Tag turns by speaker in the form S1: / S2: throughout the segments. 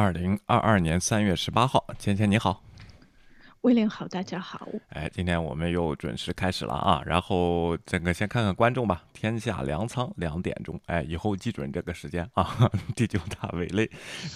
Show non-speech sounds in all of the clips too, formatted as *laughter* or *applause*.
S1: 二零二二年三月十八号，芊芊你好。
S2: 威廉好，大家好。
S1: 哎，今天我们又准时开始了啊！然后这个先看看观众吧。天下粮仓两点钟，哎，以后记准这个时间啊。第九大伟类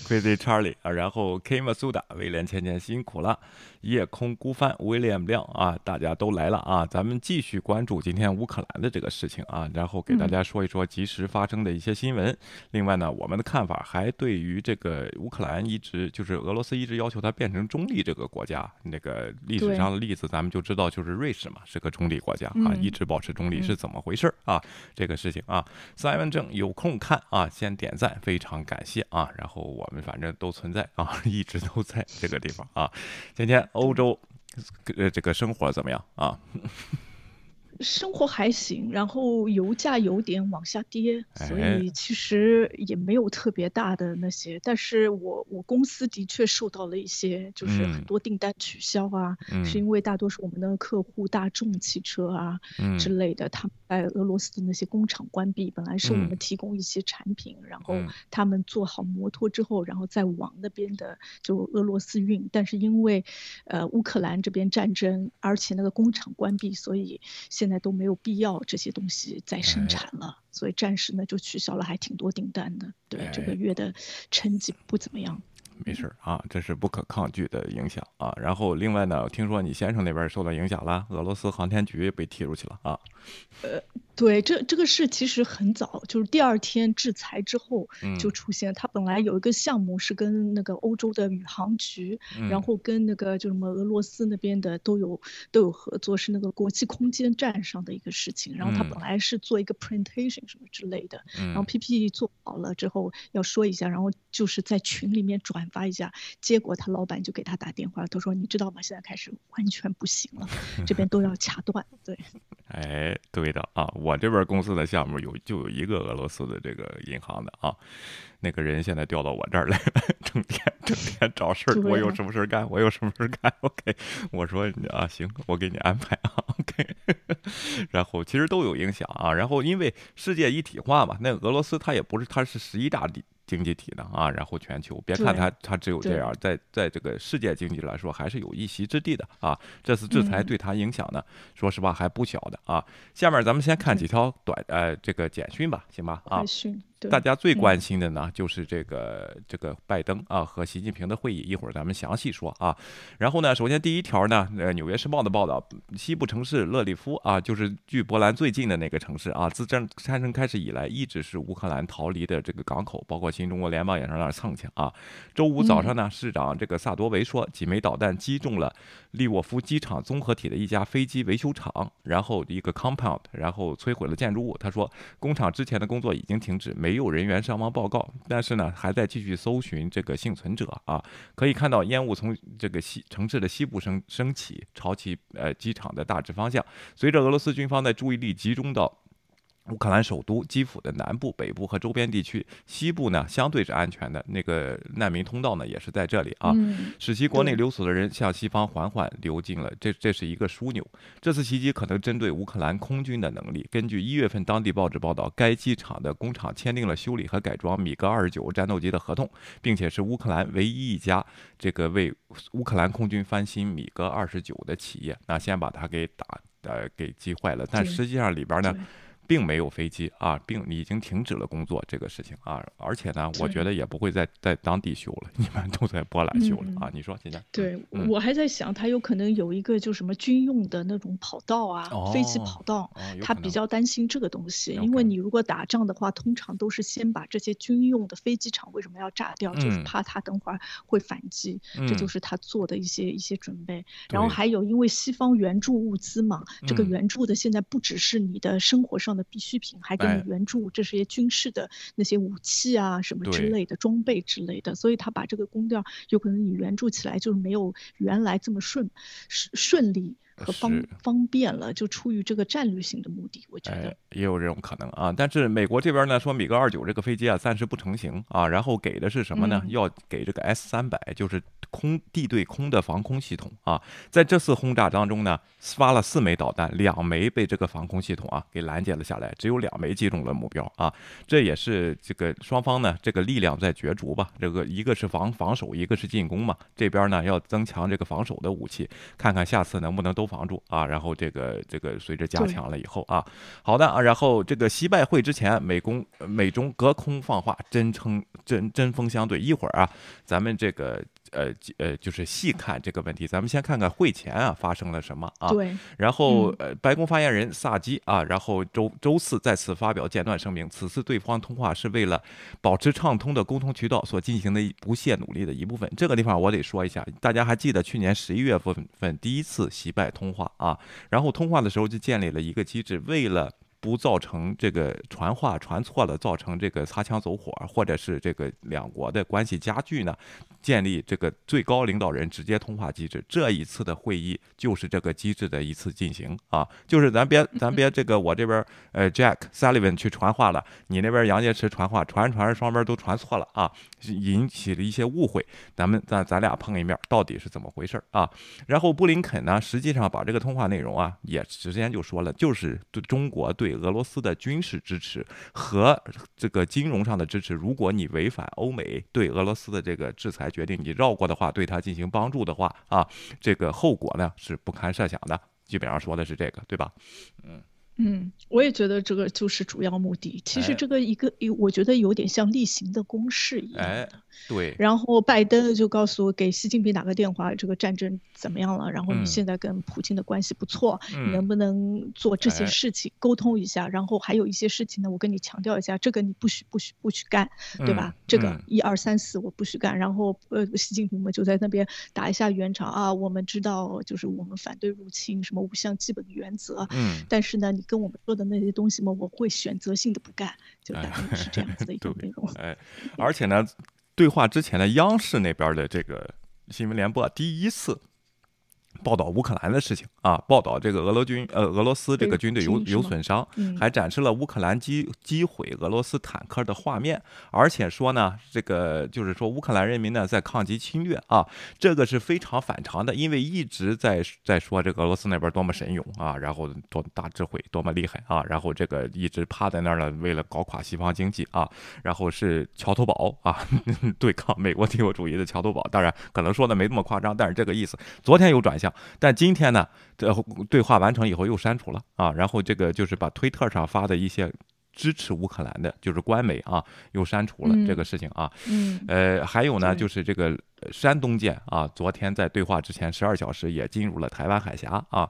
S1: ，Crazy Charlie 啊，然后 K m a s u d a 威廉芊芊辛苦了。夜空孤帆，威廉亮啊，大家都来了啊！咱们继续关注今天乌克兰的这个事情啊，然后给大家说一说及时发生的一些新闻。另外呢，我们的看法还对于这个乌克兰一直就是俄罗斯一直要求它变成中立这个国家那个。呃，历史上的例子，咱们就知道，就是瑞士嘛，是个中立国家啊，一直保持中立是怎么回事啊？这个事情啊，三文正有空看啊，先点赞，非常感谢啊。然后我们反正都存在啊，*laughs* 一直都在这个地方啊。今天欧洲呃这个生活怎么样啊？
S2: 生活还行，然后油价有点往下跌，所以其实也没有特别大的那些。但是我我公司的确受到了一些，就是很多订单取消啊，是因为大多数我们的客户大众汽车啊之类的，他们在俄罗斯的那些工厂关闭。本来是我们提供一些产品，然后他们做好摩托之后，然后再往那边的就俄罗斯运。但是因为呃乌克兰这边战争，而且那个工厂关闭，所以现在都没有必要这些东西再生产了，所以暂时呢就取消了，还挺多订单的。对，这个月的成绩不怎么样。
S1: 没事啊，这是不可抗拒的影响啊。然后另外呢，听说你先生那边受到影响了，俄罗斯航天局被踢出去了啊。
S2: 呃。对，这这个事其实很早，就是第二天制裁之后就出现。他本来有一个项目是跟那个欧洲的宇航局，然后跟那个就什么俄罗斯那边的都有都有合作，是那个国际空间站上的一个事情。然后他本来是做一个 presentation 什么之类的，然后 PPT 做好了之后要说一下，然后就是在群里面转发一下，结果他老板就给他打电话，他说你知道吗？现在开始完全不行了，这边都要掐断。对，*laughs*
S1: 哎，对的啊。我这边公司的项目有就有一个俄罗斯的这个银行的啊，那个人现在调到我这儿来了，*laughs* 整天整天找事儿，我有什么事儿干，我有什么事儿干，OK，我说啊行，我给你安排啊，OK，*laughs* 然后其实都有影响啊，然后因为世界一体化嘛，那俄罗斯它也不是它是十一大地。经济体呢啊，然后全球，别看它它只有这样，在在这个世界经济来说，还是有一席之地的啊。这次制裁对它影响呢，说实话还不小的啊。下面咱们先看几条短呃这个简讯吧，行吧啊。大家最关心的呢，就是这个这个拜登啊和习近平的会议，一会儿咱们详细说啊。然后呢，首先第一条呢，呃，《纽约时报》的报道，西部城市勒里夫啊，就是距波兰最近的那个城市啊，自战战争开始以来，一直是乌克兰逃离的这个港口，包括新中国联邦也上那儿蹭去啊。周五早上呢，市长这个萨多维说，几枚导弹击中了利沃夫机场综合体的一家飞机维修厂，然后一个 compound，然后摧毁了建筑物。他说，工厂之前的工作已经停止，没。没有人员伤亡报告，但是呢，还在继续搜寻这个幸存者啊。可以看到烟雾从这个西城市的西部升升起，朝其呃机场的大致方向。随着俄罗斯军方的注意力集中到。乌克兰首都基辅的南部、北部和周边地区，西部呢相对是安全的。那个难民通道呢也是在这里啊，使其国内流死的人向西方缓缓流进了。这这是一个枢纽。这次袭击可能针对乌克兰空军的能力。根据一月份当地报纸报道，该机场的工厂签订了修理和改装米格二十九战斗机的合同，并且是乌克兰唯一一家这个为乌克兰空军翻新米格二十九的企业。那先把它给打呃给击坏了，但实际上里边呢。并没有飞机啊，并已经停止了工作这个事情啊，而且呢，我觉得也不会在在当地修了，*laughs* 你们都在波兰修了啊。你说现在？
S2: 对，我还在想，它有可能有一个就什么军用的那种跑道啊，飞机跑道，他比较担心这个东西，因为你如果打仗的话，通常都是先把这些军用的飞机场为什么要炸掉，就是怕他等会儿会反击，这就是他做的一些一些准备。然后还有，因为西方援助物资嘛，这个援助的现在不只是你的生活上的。必需品还给你援助，这是些军事的那些武器啊，什么之类的装备之类的，所以他把这个工调有可能你援助起来就是没有原来这么顺顺顺利。和方方便了，就出于这个战略性的目的，我觉得
S1: 也有这种可能啊。但是美国这边呢说，米格二九这个飞机啊暂时不成型啊，然后给的是什么呢？要给这个 S 三百，就是空地对空的防空系统啊。在这次轰炸当中呢，发了四枚导弹，两枚被这个防空系统啊给拦截了下来，只有两枚击中了目标啊。这也是这个双方呢这个力量在角逐吧。这个一个是防防守，一个是进攻嘛。这边呢要增强这个防守的武器，看看下次能不能都防住啊。然后这个这个随着加强了以后啊，好的啊。然后这个习拜会之前，美公美中隔空放话，真称针针锋相对。一会儿啊，咱们这个。呃呃，就是细看这个问题，咱们先看看会前啊发生了什么啊？
S2: 对。
S1: 然后呃，白宫发言人萨基啊，然后周周四再次发表简短声明，此次对方通话是为了保持畅通的沟通渠道所进行的不懈努力的一部分。这个地方我得说一下，大家还记得去年十一月份份第一次习拜通话啊？然后通话的时候就建立了一个机制，为了。不造成这个传话传错了，造成这个擦枪走火，或者是这个两国的关系加剧呢？建立这个最高领导人直接通话机制。这一次的会议就是这个机制的一次进行啊，就是咱别咱别这个我这边呃 Jack Sullivan 去传话了，你那边杨洁篪传话，传传双边都传错了啊，引起了一些误会。咱们咱咱俩碰一面，到底是怎么回事啊？然后布林肯呢，实际上把这个通话内容啊，也直接就说了，就是对中国对。俄罗斯的军事支持和这个金融上的支持，如果你违反欧美对俄罗斯的这个制裁决定，你绕过的话，对他进行帮助的话啊，这个后果呢是不堪设想的。基本上说的是这个，对吧？
S2: 嗯。嗯，我也觉得这个就是主要目的。其实这个一个，我觉得有点像例行的公事一样的。
S1: 对。
S2: 然后拜登就告诉给习近平打个电话，这个战争怎么样了？然后你现在跟普京的关系不错，能不能做这些事情沟通一下？然后还有一些事情呢，我跟你强调一下，这个你不许不许不许干，对吧？这个一二三四我不许干。然后呃，习近平嘛就在那边打一下圆场啊，我们知道就是我们反对入侵，什么五项基本的原则。嗯。但是呢，你。跟我们说的那些东西嘛，我会选择性的不干，就大概是这样子的一个 *laughs* 内容。
S1: 哎，而且呢，对话之前的央视那边的这个新闻联播第一次。报道乌克兰的事情啊，报道这个俄罗军呃俄罗斯这个军队有有损伤，还展示了乌克兰击击毁俄罗斯坦克的画面，而且说呢，这个就是说乌克兰人民呢在抗击侵略啊，这个是非常反常的，因为一直在在说这个俄罗斯那边多么神勇啊，然后多大智慧多么厉害啊，然后这个一直趴在那儿呢，为了搞垮西方经济啊，然后是桥头堡啊，*laughs* 对抗美国帝国主义的桥头堡，当然可能说的没那么夸张，但是这个意思，昨天有转向。但今天呢，这对话完成以后又删除了啊，然后这个就是把推特上发的一些支持乌克兰的，就是官媒啊，又删除了这个事情啊。嗯，呃，还有呢，就是这个。山东舰啊，昨天在对话之前十二小时也进入了台湾海峡啊，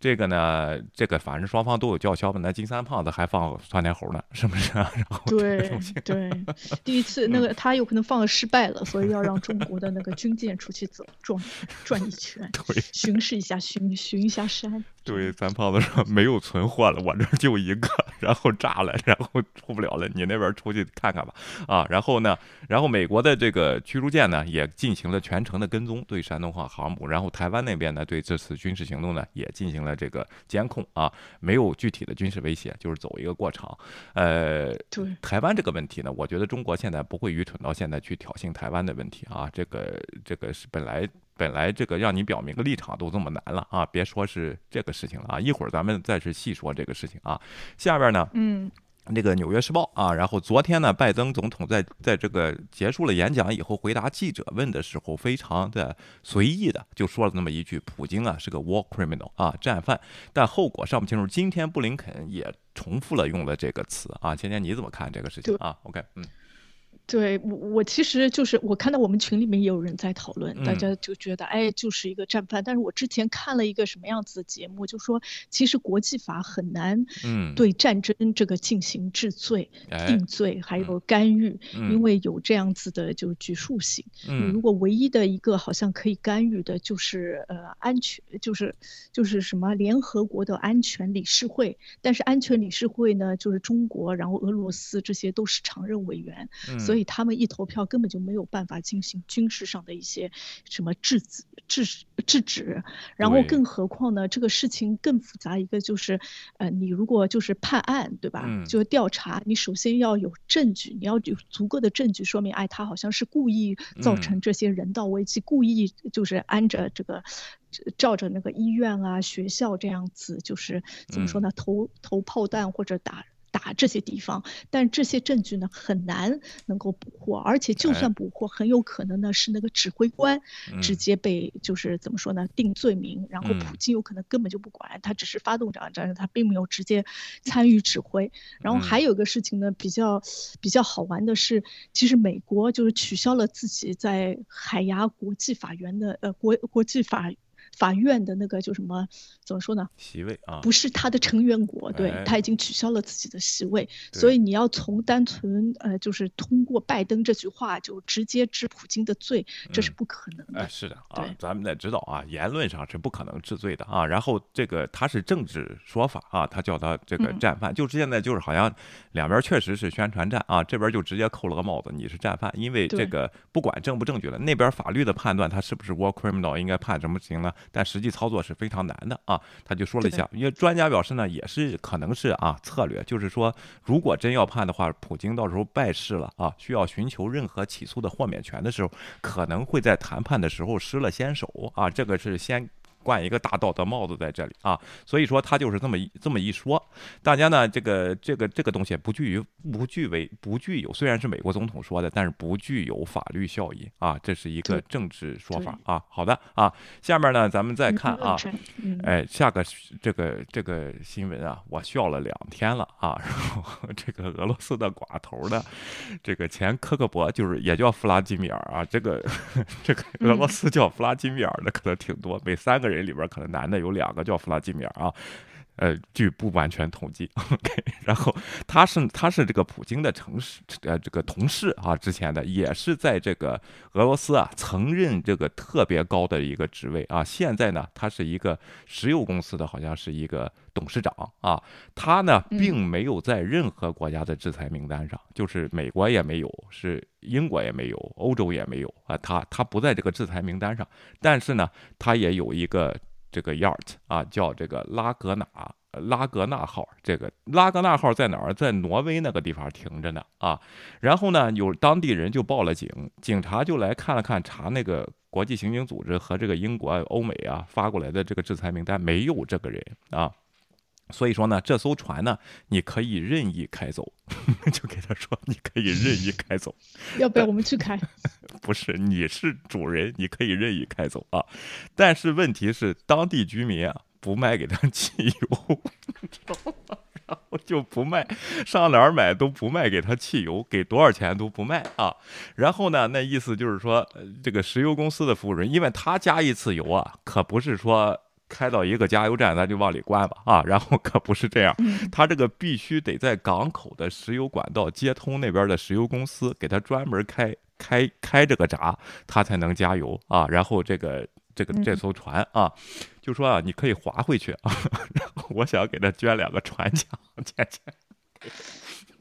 S1: 这个呢，这个反正双方都有叫嚣嘛。那金三胖子还放窜天猴呢，是不是？啊 *laughs* 然后
S2: 对对，*laughs* 第一次那个他有可能放的失败了，所以要让中国的那个军舰出去走转转一圈，*laughs*
S1: 对，
S2: 巡视一下，巡巡一下山。
S1: 对，三胖子说没有存货了，我这就一个，然后炸了，然后出不了了，你那边出去看看吧。啊，然后呢，然后美国的这个驱逐舰呢也进。进行了全程的跟踪，对山东号航母，然后台湾那边呢，对这次军事行动呢，也进行了这个监控啊，没有具体的军事威胁，就是走一个过场。呃，
S2: 对
S1: 台湾这个问题呢，我觉得中国现在不会愚蠢到现在去挑衅台湾的问题啊，这个这个是本来本来这个让你表明个立场都这么难了啊，别说是这个事情了啊，一会儿咱们再是细说这个事情啊。下边呢，
S2: 嗯。
S1: 那个《纽约时报》啊，然后昨天呢，拜登总统在在这个结束了演讲以后，回答记者问的时候，非常的随意的就说了那么一句：“普京啊是个 war criminal 啊，战犯。”但后果尚不清楚。今天布林肯也重复了用了这个词啊，芊芊你怎么看这个事情啊？OK，嗯。
S2: 对我，我其实就是我看到我们群里面也有人在讨论，大家就觉得哎，就是一个战犯。但是我之前看了一个什么样子的节目，就说其实国际法很难对战争这个进行治罪、定罪还有干预，因为有这样子的就局束性。如果唯一的一个好像可以干预的，就是呃安全，就是就是什么联合国的安全理事会。但是安全理事会呢，就是中国，然后俄罗斯这些都是常任委员，所以。所以他们一投票根本就没有办法进行军事上的一些什么制止、制制止。然后更何况呢，这个事情更复杂，一个就是，呃，你如果就是判案，对吧？就是调查，你首先要有证据，你要有足够的证据说明，哎，他好像是故意造成这些人道危机，故意就是安着这个。照着那个医院啊、学校这样子，就是怎么说呢？投投炮弹或者打。打这些地方，但这些证据呢很难能够捕获，而且就算捕获，很有可能呢是那个指挥官直接被就是怎么说呢定罪名，然后普京有可能根本就不管，他只是发动这场战争，他并没有直接参与指挥。然后还有一个事情呢比较比较好玩的是，其实美国就是取消了自己在海牙国际法院的呃国国际法。法院的那个就什么怎么说呢？
S1: 席位啊，
S2: 不是他的成员国，对他已经取消了自己的席位，所以你要从单纯呃，就是通过拜登这句话就直接治普京的罪，这是不可能的。
S1: 哎，是的啊，咱们得知道啊，言论上是不可能治罪的啊。然后这个他是政治说法啊，他叫他这个战犯，就是现在就是好像两边确实是宣传战啊，这边就直接扣了个帽子，你是战犯，因为这个不管正不证据的，那边法律的判断他是不是 war criminal 应该判什么刑呢？但实际操作是非常难的啊，他就说了一下，因为专家表示呢，也是可能是啊策略，就是说，如果真要判的话，普京到时候败势了啊，需要寻求任何起诉的豁免权的时候，可能会在谈判的时候失了先手啊，这个是先。冠一个大道德帽子在这里啊，所以说他就是这么一这么一说，大家呢这个这个这个东西不具于不具为不具有，虽然是美国总统说的，但是不具有法律效益啊，这是一个政治说法啊。好的啊，下面呢咱们再看啊，哎下个这个这个新闻啊，我笑了两天了啊，*laughs* 然后这个俄罗斯的寡头的这个前科克伯就是也叫弗拉基米尔啊，这个 *laughs* 这个俄罗斯叫弗拉基米尔的可能挺多，每三个人。人里边可能男的有两个叫弗拉基米尔啊，呃，据不完全统计。OK，然后他是他是这个普京的城市呃这个同事啊，之前的也是在这个俄罗斯啊曾任这个特别高的一个职位啊，现在呢他是一个石油公司的好像是一个董事长啊，他呢并没有在任何国家的制裁名单上，就是美国也没有，是英国也没有，欧洲也没有啊，他他不在这个制裁名单上，但是呢他也有一个。这个 yacht 啊，叫这个拉格纳拉格纳号。这个拉格纳号在哪儿？在挪威那个地方停着呢啊。然后呢，有当地人就报了警，警察就来看了看，查那个国际刑警组织和这个英国、欧美啊发过来的这个制裁名单，没有这个人啊。所以说呢，这艘船呢，你可以任意开走，*laughs* 就给他说你可以任意开走。*laughs*
S2: 要不要我们去开？*laughs*
S1: 不是，你是主人，你可以任意开走啊，但是问题是当地居民啊不卖给他汽油，知道吗？然后就不卖，上哪儿买都不卖给他汽油，给多少钱都不卖啊。然后呢，那意思就是说，这个石油公司的服务人，因为他加一次油啊，可不是说。开到一个加油站，咱就往里灌吧啊！*laughs* 然后可不是这样，他这个必须得在港口的石油管道接通那边的石油公司，给他专门开开开这个闸，他才能加油啊！然后这个这个这艘船啊，就说啊，你可以划回去啊！*laughs* 然后我想给他捐两个船桨，钱 *laughs* 钱。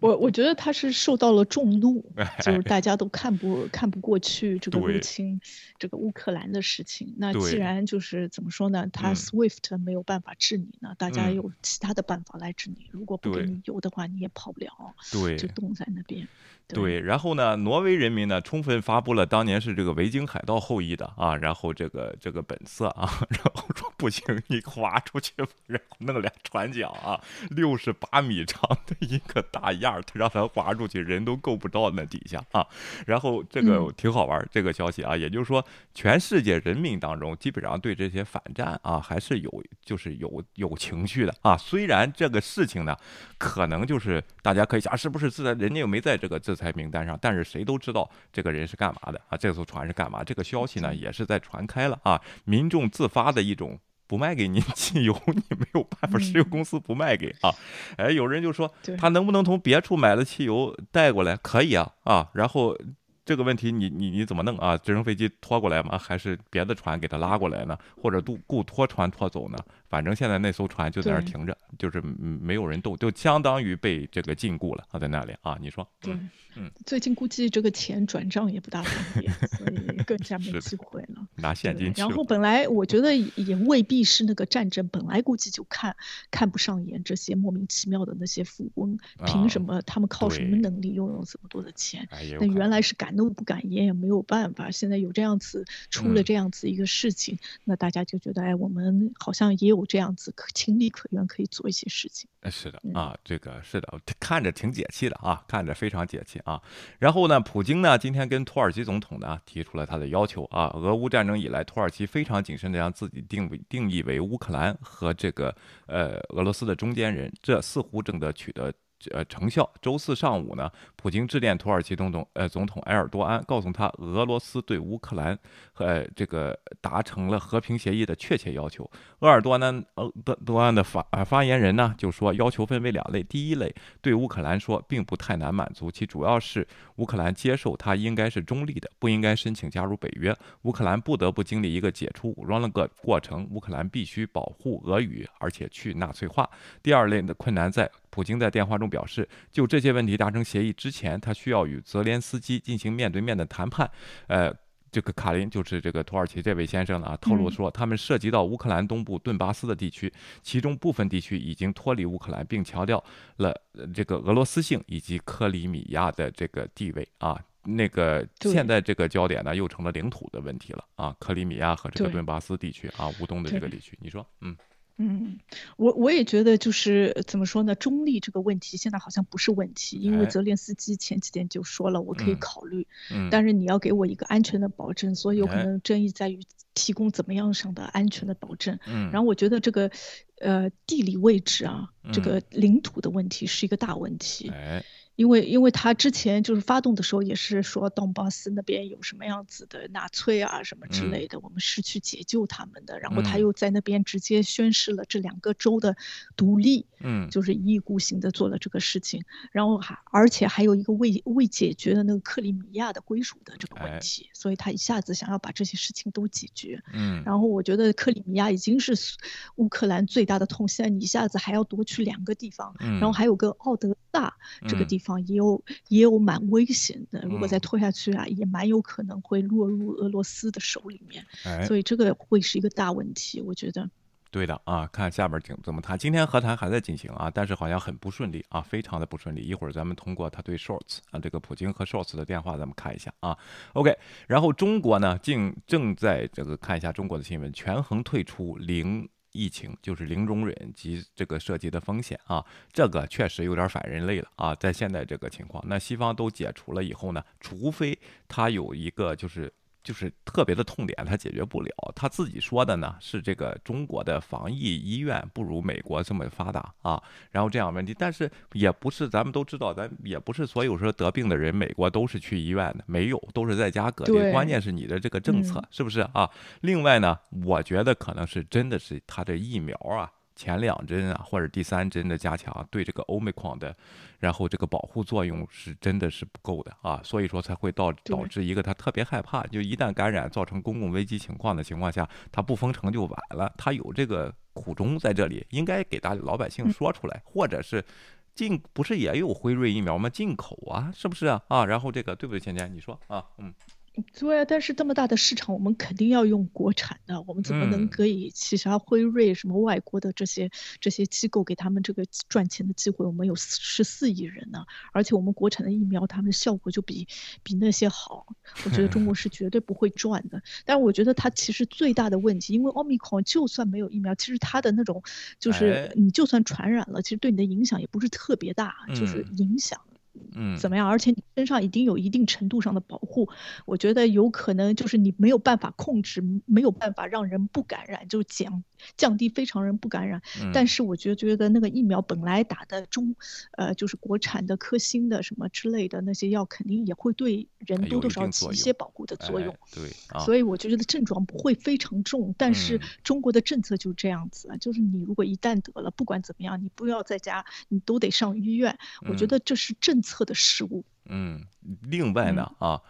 S2: 我我觉得他是受到了众怒，就是大家都看不看不过去这个入侵这个乌克兰的事情。那既然就是怎么说呢，他 SWIFT 没有办法治你呢，大家有其他的办法来治你。如果不给你油的话，你也跑不了，
S1: 对，
S2: 就冻在那边。
S1: 对，然后呢，挪威人民呢充分发布了当年是这个维京海盗后裔的啊，然后这个这个本色啊，*laughs* 然后说不行，你划出去，然后弄俩船桨啊，六十八米长的一个大样，他让他划出去，人都够不到那底下啊。然后这个挺好玩，这个消息啊，也就是说，全世界人民当中基本上对这些反战啊还是有就是有有情绪的啊。虽然这个事情呢，可能就是大家可以想，是不是自然人家又没在这个制裁名单上，但是谁都知道这个人是干嘛的啊？这艘船是干嘛？这个消息呢也是在传开了啊！民众自发的一种不卖给您汽油，*laughs* 你没有办法，石油公司不卖给啊！哎，有人就说他能不能从别处买的汽油带过来？可以啊啊！然后这个问题你你你怎么弄啊？直升飞机拖过来吗？还是别的船给他拉过来呢？或者雇雇拖船拖走呢？反正现在那艘船就在那儿停着，就是没有人动，就相当于被这个禁锢了啊，在那里啊。你说？
S2: 对，嗯，最近估计这个钱转账也不大方便，*laughs* 所以更加没机会了。
S1: 拿现金。
S2: 然后本来我觉得也未必是那个战争，本来估计就看看不上眼这些莫名其妙的那些富翁，凭什么他们靠什么能力拥有这么多的钱？那原来是敢怒不敢言，也没有办法。现在有这样子出了这样子一个事情，那大家就觉得哎，我们好像也有。这样子可情理可原，可以做一些事情。
S1: 是的啊，这个是的，看着挺解气的啊，看着非常解气啊。然后呢，普京呢今天跟土耳其总统呢提出了他的要求啊。俄乌战争以来，土耳其非常谨慎地将自己定位定义为乌克兰和这个呃俄罗斯的中间人，这似乎正在取得。呃，成效。周四上午呢，普京致电土耳其总统，呃，总统埃尔多安，告诉他俄罗斯对乌克兰和这个达成了和平协议的确切要求。鄂尔多安，呃，多多安的发呃发言人呢就说，要求分为两类，第一类对乌克兰说，并不太难满足，其主要是乌克兰接受他应该是中立的，不应该申请加入北约。乌克兰不得不经历一个解除武装的个过程，乌克兰必须保护俄语，而且去纳粹化。第二类的困难在。普京在电话中表示，就这些问题达成协议之前，他需要与泽连斯基进行面对面的谈判。呃，这个卡林就是这个土耳其这位先生啊，透露说，他们涉及到乌克兰东部顿巴斯的地区，其中部分地区已经脱离乌克兰，并强调了这个俄罗斯性以及克里米亚的这个地位啊。那个现在这个焦点呢，又成了领土的问题了啊，克里米亚和这个顿巴斯地区啊，乌东的这个地区，你说，嗯。
S2: 嗯，我我也觉得就是怎么说呢，中立这个问题现在好像不是问题，因为泽连斯基前几天就说了，我可以考虑，但是你要给我一个安全的保证，所以有可能争议在于提供怎么样上的安全的保证。然后我觉得这个呃地理位置啊，这个领土的问题是一个大问题。因为，因为他之前就是发动的时候，也是说东巴斯那边有什么样子的纳粹啊什么之类的，我们是去解救他们的。然后他又在那边直接宣示了这两个州的独立，嗯，就是一意孤行的做了这个事情。然后还而且还有一个未未解决的那个克里米亚的归属的这个问题，所以他一下子想要把这些事情都解决。嗯，然后我觉得克里米亚已经是乌克兰最大的痛，现在你一下子还要夺取两个地方，然后还有个奥德萨这个地方。方也有也有蛮危险的，如果再拖下去啊，也蛮有可能会落入俄罗斯的手里面，所以这个会是一个大问题，我觉得。
S1: 对的啊，看下边怎怎么谈。今天和谈还在进行啊，但是好像很不顺利啊，非常的不顺利。一会儿咱们通过他对 Shorts 啊，这个普京和 Shorts 的电话，咱们看一下啊。OK，然后中国呢，正正在这个看一下中国的新闻，权衡退出零。疫情就是零容忍及这个涉及的风险啊，这个确实有点反人类了啊，在现在这个情况，那西方都解除了以后呢，除非他有一个就是。就是特别的痛点，他解决不了。他自己说的呢，是这个中国的防疫医院不如美国这么发达啊。然后这样问题，但是也不是咱们都知道，咱也不是所有说得病的人，美国都是去医院的，没有，都是在家隔离。关键是你的这个政策是不是啊？另外呢，我觉得可能是真的是他的疫苗啊。前两针啊，或者第三针的加强，对这个欧美矿的，然后这个保护作用是真的是不够的啊，所以说才会导导致一个他特别害怕，就一旦感染造成公共危机情况的情况下，他不封城就晚了，他有这个苦衷在这里，应该给大老百姓说出来，或者是进不是也有辉瑞疫苗吗？进口啊，是不是啊？啊，然后这个对不对，芊芊？你说啊，嗯。
S2: 对啊，但是这么大的市场，我们肯定要用国产的。我们怎么能可以其他辉瑞什么外国的这些这些机构给他们这个赚钱的机会？我们有十四亿人呢，而且我们国产的疫苗，他们效果就比比那些好。我觉得中国 *laughs* 是绝对不会赚的。但是我觉得它其实最大的问题，因为奥密克戎就算没有疫苗，其实它的那种就是你就算传染了，其实对你的影响也不是特别大，就是影响。
S1: 嗯，
S2: 怎么样？而且你身上已经有一定程度上的保护，我觉得有可能就是你没有办法控制，没有办法让人不感染，就减降低非常人不感染。但是我觉得觉得那个疫苗本来打的中，呃，就是国产的科兴的什么之类的那些药，肯定也会对人多多少起一些保护的作用。
S1: 对，
S2: 所以我就觉得症状不会非常重。但是中国的政策就这样子，就是你如果一旦得了，不管怎么样，你不要在家，你都得上医院。我觉得这是政。策的失误
S1: 嗯，另外呢啊。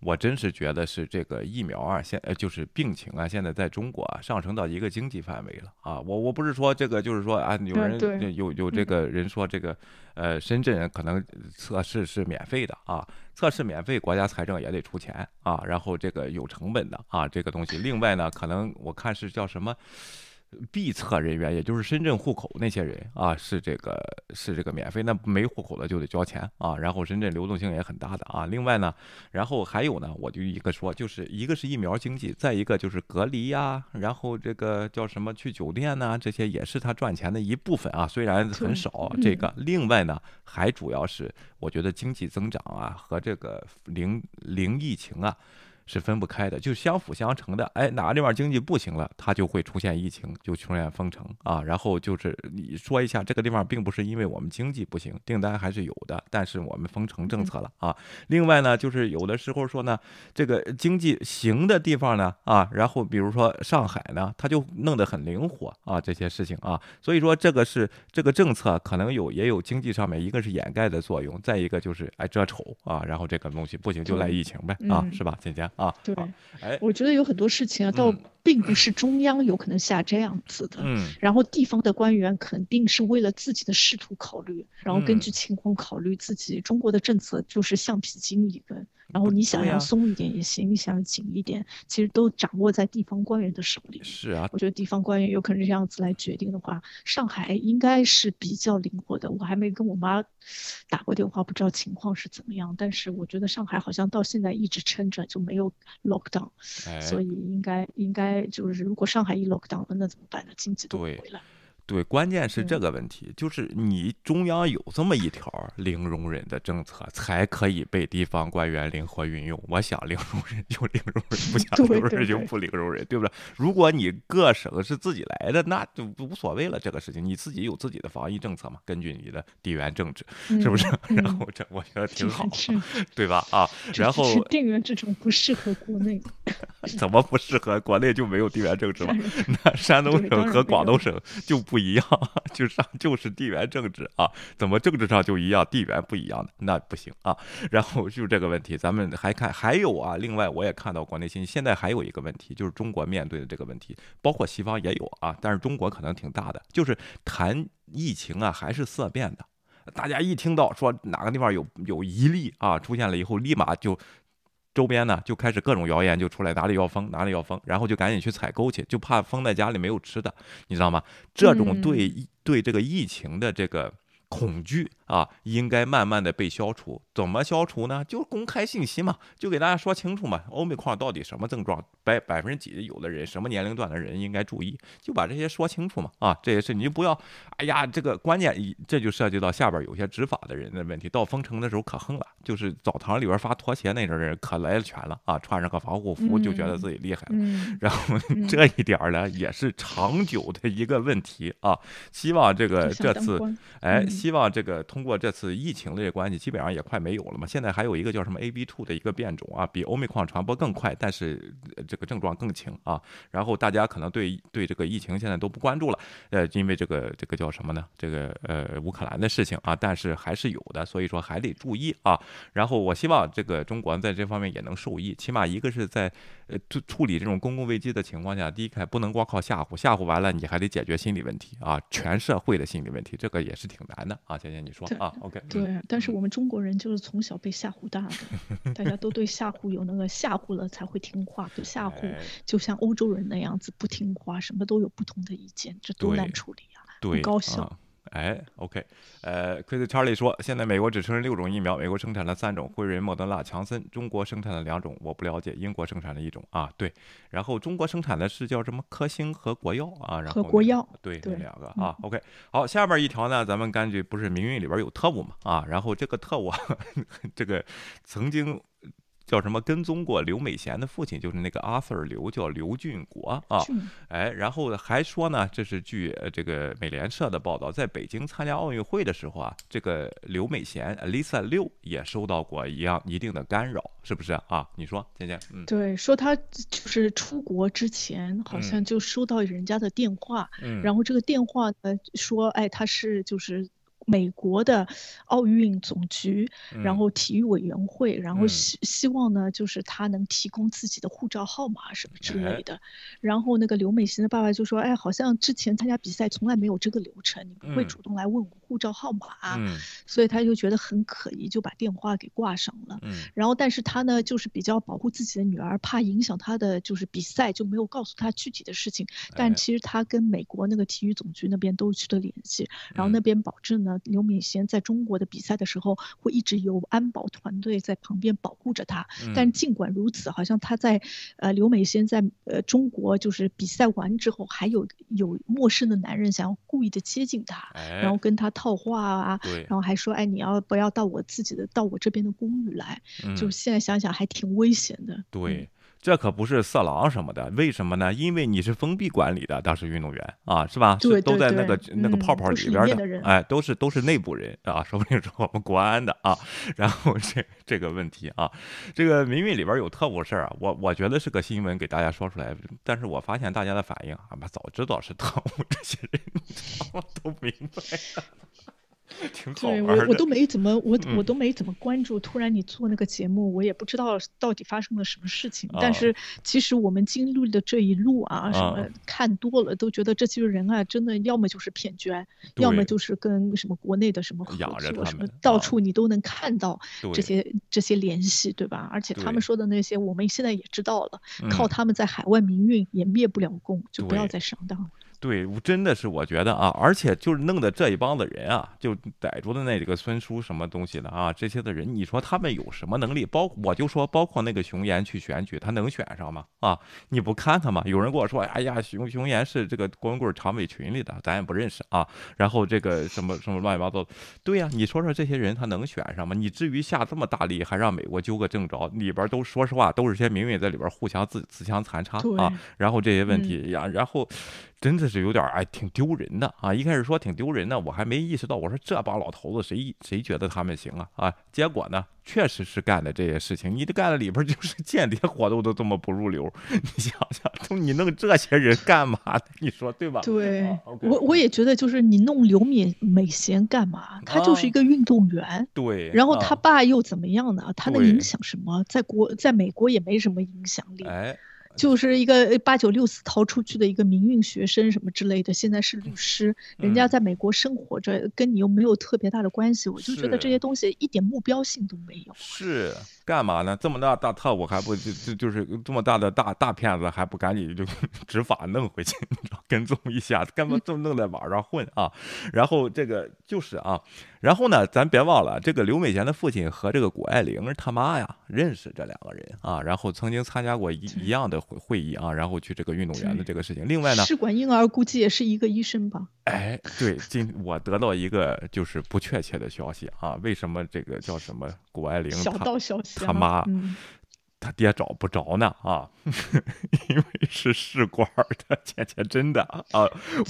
S1: 我真是觉得是这个疫苗啊，现呃就是病情啊，现在在中国啊上升到一个经济范围了啊。我我不是说这个，就是说啊，有人有有这个人说这个，呃，深圳可能测试是免费的啊，测试免费，国家财政也得出钱啊，然后这个有成本的啊，这个东西。另外呢，可能我看是叫什么。B 测人员，也就是深圳户口那些人啊，是这个是这个免费，那没户口的就得交钱啊。然后深圳流动性也很大的啊。另外呢，然后还有呢，我就一个说，就是一个是疫苗经济，再一个就是隔离呀，然后这个叫什么去酒店呐，这些也是他赚钱的一部分啊，虽然很少。这个另外呢，还主要是我觉得经济增长啊和这个零零疫情啊。是分不开的，就相辅相成的。哎，哪个地方经济不行了，它就会出现疫情，就出现封城啊。然后就是你说一下，这个地方并不是因为我们经济不行，订单还是有的，但是我们封城政策了啊。另外呢，就是有的时候说呢，这个经济行的地方呢啊，然后比如说上海呢，它就弄得很灵活啊，这些事情啊。所以说这个是这个政策可能有也有经济上面一个是掩盖的作用，再一个就是哎遮丑啊。然后这个东西不行就赖疫情呗啊，是吧，姐姐？啊，
S2: 对，哎，我觉得有很多事情啊，倒并不是中央有可能下这样子的，嗯，然后地方的官员肯定是为了自己的仕途考虑，然后根据情况考虑自己。中国的政策就是橡皮筋一根。然后你想要松一点也行，你想要紧一点，其实都掌握在地方官员的手里。
S1: 是啊，
S2: 我觉得地方官员有可能这样子来决定的话，上海应该是比较灵活的。我还没跟我妈打过电话，不知道情况是怎么样。但是我觉得上海好像到现在一直撑着，就没有 lock down，所以应该应该就是如果上海一 lock down 了，那怎么办呢？经济都回来。
S1: 对，关键是这个问题，就是你中央有这么一条零容忍的政策，才可以被地方官员灵活运用。我想零容忍就零容忍，不想零容忍就不零容忍，对不对？如果你各省是自己来的，那就无所谓了。这个事情你自己有自己的防疫政策嘛，根据你的地缘政治，是不是？然后这我觉得挺好，对吧？啊，*laughs* 然后
S2: 地缘这种不适合国内，*laughs*
S1: 怎么不适合国内就没有地缘政治吗？*laughs* 那山东省和广东省就不。一样，*laughs* 就上就是地缘政治啊，怎么政治上就一样，地缘不一样的那不行啊。然后就这个问题，咱们还看还有啊。另外我也看到国内信息，现在还有一个问题，就是中国面对的这个问题，包括西方也有啊，但是中国可能挺大的，就是谈疫情啊，还是色变的。大家一听到说哪个地方有有一例啊出现了以后，立马就。周边呢就开始各种谣言就出来，哪里要封哪里要封，然后就赶紧去采购去，就怕封在家里没有吃的，你知道吗？这种对对这个疫情的这个恐惧。啊，应该慢慢的被消除。怎么消除呢？就公开信息嘛，就给大家说清楚嘛。欧美矿到底什么症状，百百分之几有的人，什么年龄段的人应该注意，就把这些说清楚嘛。啊，这些事你就不要，哎呀，这个关键一这就涉及到下边有些执法的人的问题。到封城的时候可横了，就是澡堂里边发拖鞋那种人可来了全了啊，穿上个防护服就觉得自己厉害了。然后 *laughs* 这一点呢，也是长久的一个问题啊。希望这个这次，哎，希望这个通。通过这次疫情的这关系，基本上也快没有了嘛。现在还有一个叫什么 A B two 的一个变种啊，比欧美矿传播更快，但是这个症状更轻啊。然后大家可能对对这个疫情现在都不关注了，呃，因为这个这个叫什么呢？这个呃乌克兰的事情啊，但是还是有的，所以说还得注意啊。然后我希望这个中国在这方面也能受益，起码一个是在呃处处理这种公共危机的情况下，第一个不能光靠吓唬，吓唬完了你还得解决心理问题啊，全社会的心理问题，这个也是挺难的啊。姐姐你说。啊，OK，
S2: 对，但是我们中国人就是从小被吓唬大的，大家都对吓唬有那个吓唬了才会听话，不吓唬就像欧洲人那样子不听话，什么都有不同的意见，这多难处理啊，不高效。
S1: 哎，OK，呃，Chris Charlie 说，现在美国只生产六种疫苗，美国生产了三种，辉瑞、莫德纳、强森，中国生产了两种，我不了解，英国生产了一种啊，对，然后中国生产的是叫什么科兴和国药啊，然后
S2: 国药，
S1: 对，这两个啊，OK，好，下面一条呢，咱们根据不是命运里边有特务嘛啊，然后这个特务 *laughs* 这个曾经。叫什么？跟踪过刘美贤的父亲，就是那个 Arthur 刘，叫刘俊国啊。哎，然后还说呢，这是据这个美联社的报道，在北京参加奥运会的时候啊，这个刘美贤 Lisa 六也收到过一样一定的干扰，是不是啊？你说，倩倩？嗯，
S2: 对，说他就是出国之前好像就收到人家的电话，然后这个电话呢说，哎，他是就是。美国的奥运总局，然后体育委员会，然后希希望呢，就是他能提供自己的护照号码什么之类的。然后那个刘美欣的爸爸就说：“哎，好像之前参加比赛从来没有这个流程，你不会主动来问我护照号码。”所以他就觉得很可疑，就把电话给挂上了。然后，但是他呢，就是比较保护自己的女儿，怕影响他的就是比赛，就没有告诉他具体的事情。但其实他跟美国那个体育总局那边都取得联系，然后那边保证呢，刘敏贤在中国的比赛的时候会一直有安保团队在旁边保护着他。但尽管如此，好像他在呃刘美贤在呃中国就是比赛完之后，还有有陌生的男人想要故意的接近他，然后跟他套话啊，然后还说哎你要不要到我自己的到我这边的公寓来？就现在想想还挺危险的。
S1: 对。这可不是色狼什么的，为什么呢？因为你是封闭管理的，当时运动员啊，是吧？
S2: 对
S1: 都在那个那个泡泡里边的，哎，都是都是内部人啊，说不定是我们国安的啊。然后这这个问题啊，这个民运里边有特务事儿啊，我我觉得是个新闻给大家说出来，但是我发现大家的反应啊，妈早知道是特务，这些人我都明白。*laughs*
S2: 对我我都没怎么我我都没怎么关注，突然你做那个节目，我也不知道到底发生了什么事情。但是其实我们经历的这一路啊，什么看多了，都觉得这些人啊，真的要么就是骗捐，要么就是跟什么国内的什么合作，什么到处你都能看到这些这些联系，对吧？而且他们说的那些，我们现在也知道了，靠他们在海外民运也灭不了共，就不要再上当了。
S1: 对，真的是我觉得啊，而且就是弄的这一帮子人啊，就逮住的那几个孙叔什么东西的啊，这些的人，你说他们有什么能力？包我就说，包括那个熊岩去选举，他能选上吗？啊，你不看他吗？有人跟我说，哎呀，熊熊岩是这个光棍常委群里的，咱也不认识啊。然后这个什么什么乱七八糟，对呀，你说说这些人他能选上吗？你至于下这么大力，还让美国揪个正着？里边都说实话，都是些民运在里边互相自自相残差啊。然后这些问题呀，然后。真的是有点哎，挺丢人的啊！一开始说挺丢人的，我还没意识到，我说这帮老头子谁谁觉得他们行啊啊！结果呢，确实是干的这些事情。你这干的里边就是 *laughs* 间谍活动都这么不入流，你想想，你弄这些人干嘛？你说对吧？
S2: 对，我我也觉得，就是你弄刘敏美贤干嘛？他就是一个运动员，
S1: 对。
S2: 然后他爸又怎么样呢？他能影响什么？在国在美国也没什么影响力。
S1: 哎。
S2: 就是一个八九六四逃出去的一个民运学生什么之类的，现在是律师，人家在美国生活着，跟你又没有特别大的关系，我就觉得这些东西一点目标性都没有。
S1: 是干嘛呢？这么大大特务还不就就就是这么大的大大骗子还不赶紧就 *laughs* 执法弄回去，*laughs* 跟踪一下，干嘛这么弄在网上混啊？然后这个就是啊，然后呢，咱别忘了这个刘美贤的父亲和这个谷爱凌他妈呀认识这两个人啊，然后曾经参加过一一样的。会会议啊，然后去这个运动员的这个事情。另外呢，
S2: 试管婴儿估计也是一个医生吧？
S1: 哎，对，今我得到一个就是不确切的消息啊，为什么这个叫什么谷爱凌
S2: 小道消息，
S1: 他妈。他爹找不着呢啊，*laughs* 因为是试管的，钱钱真的啊，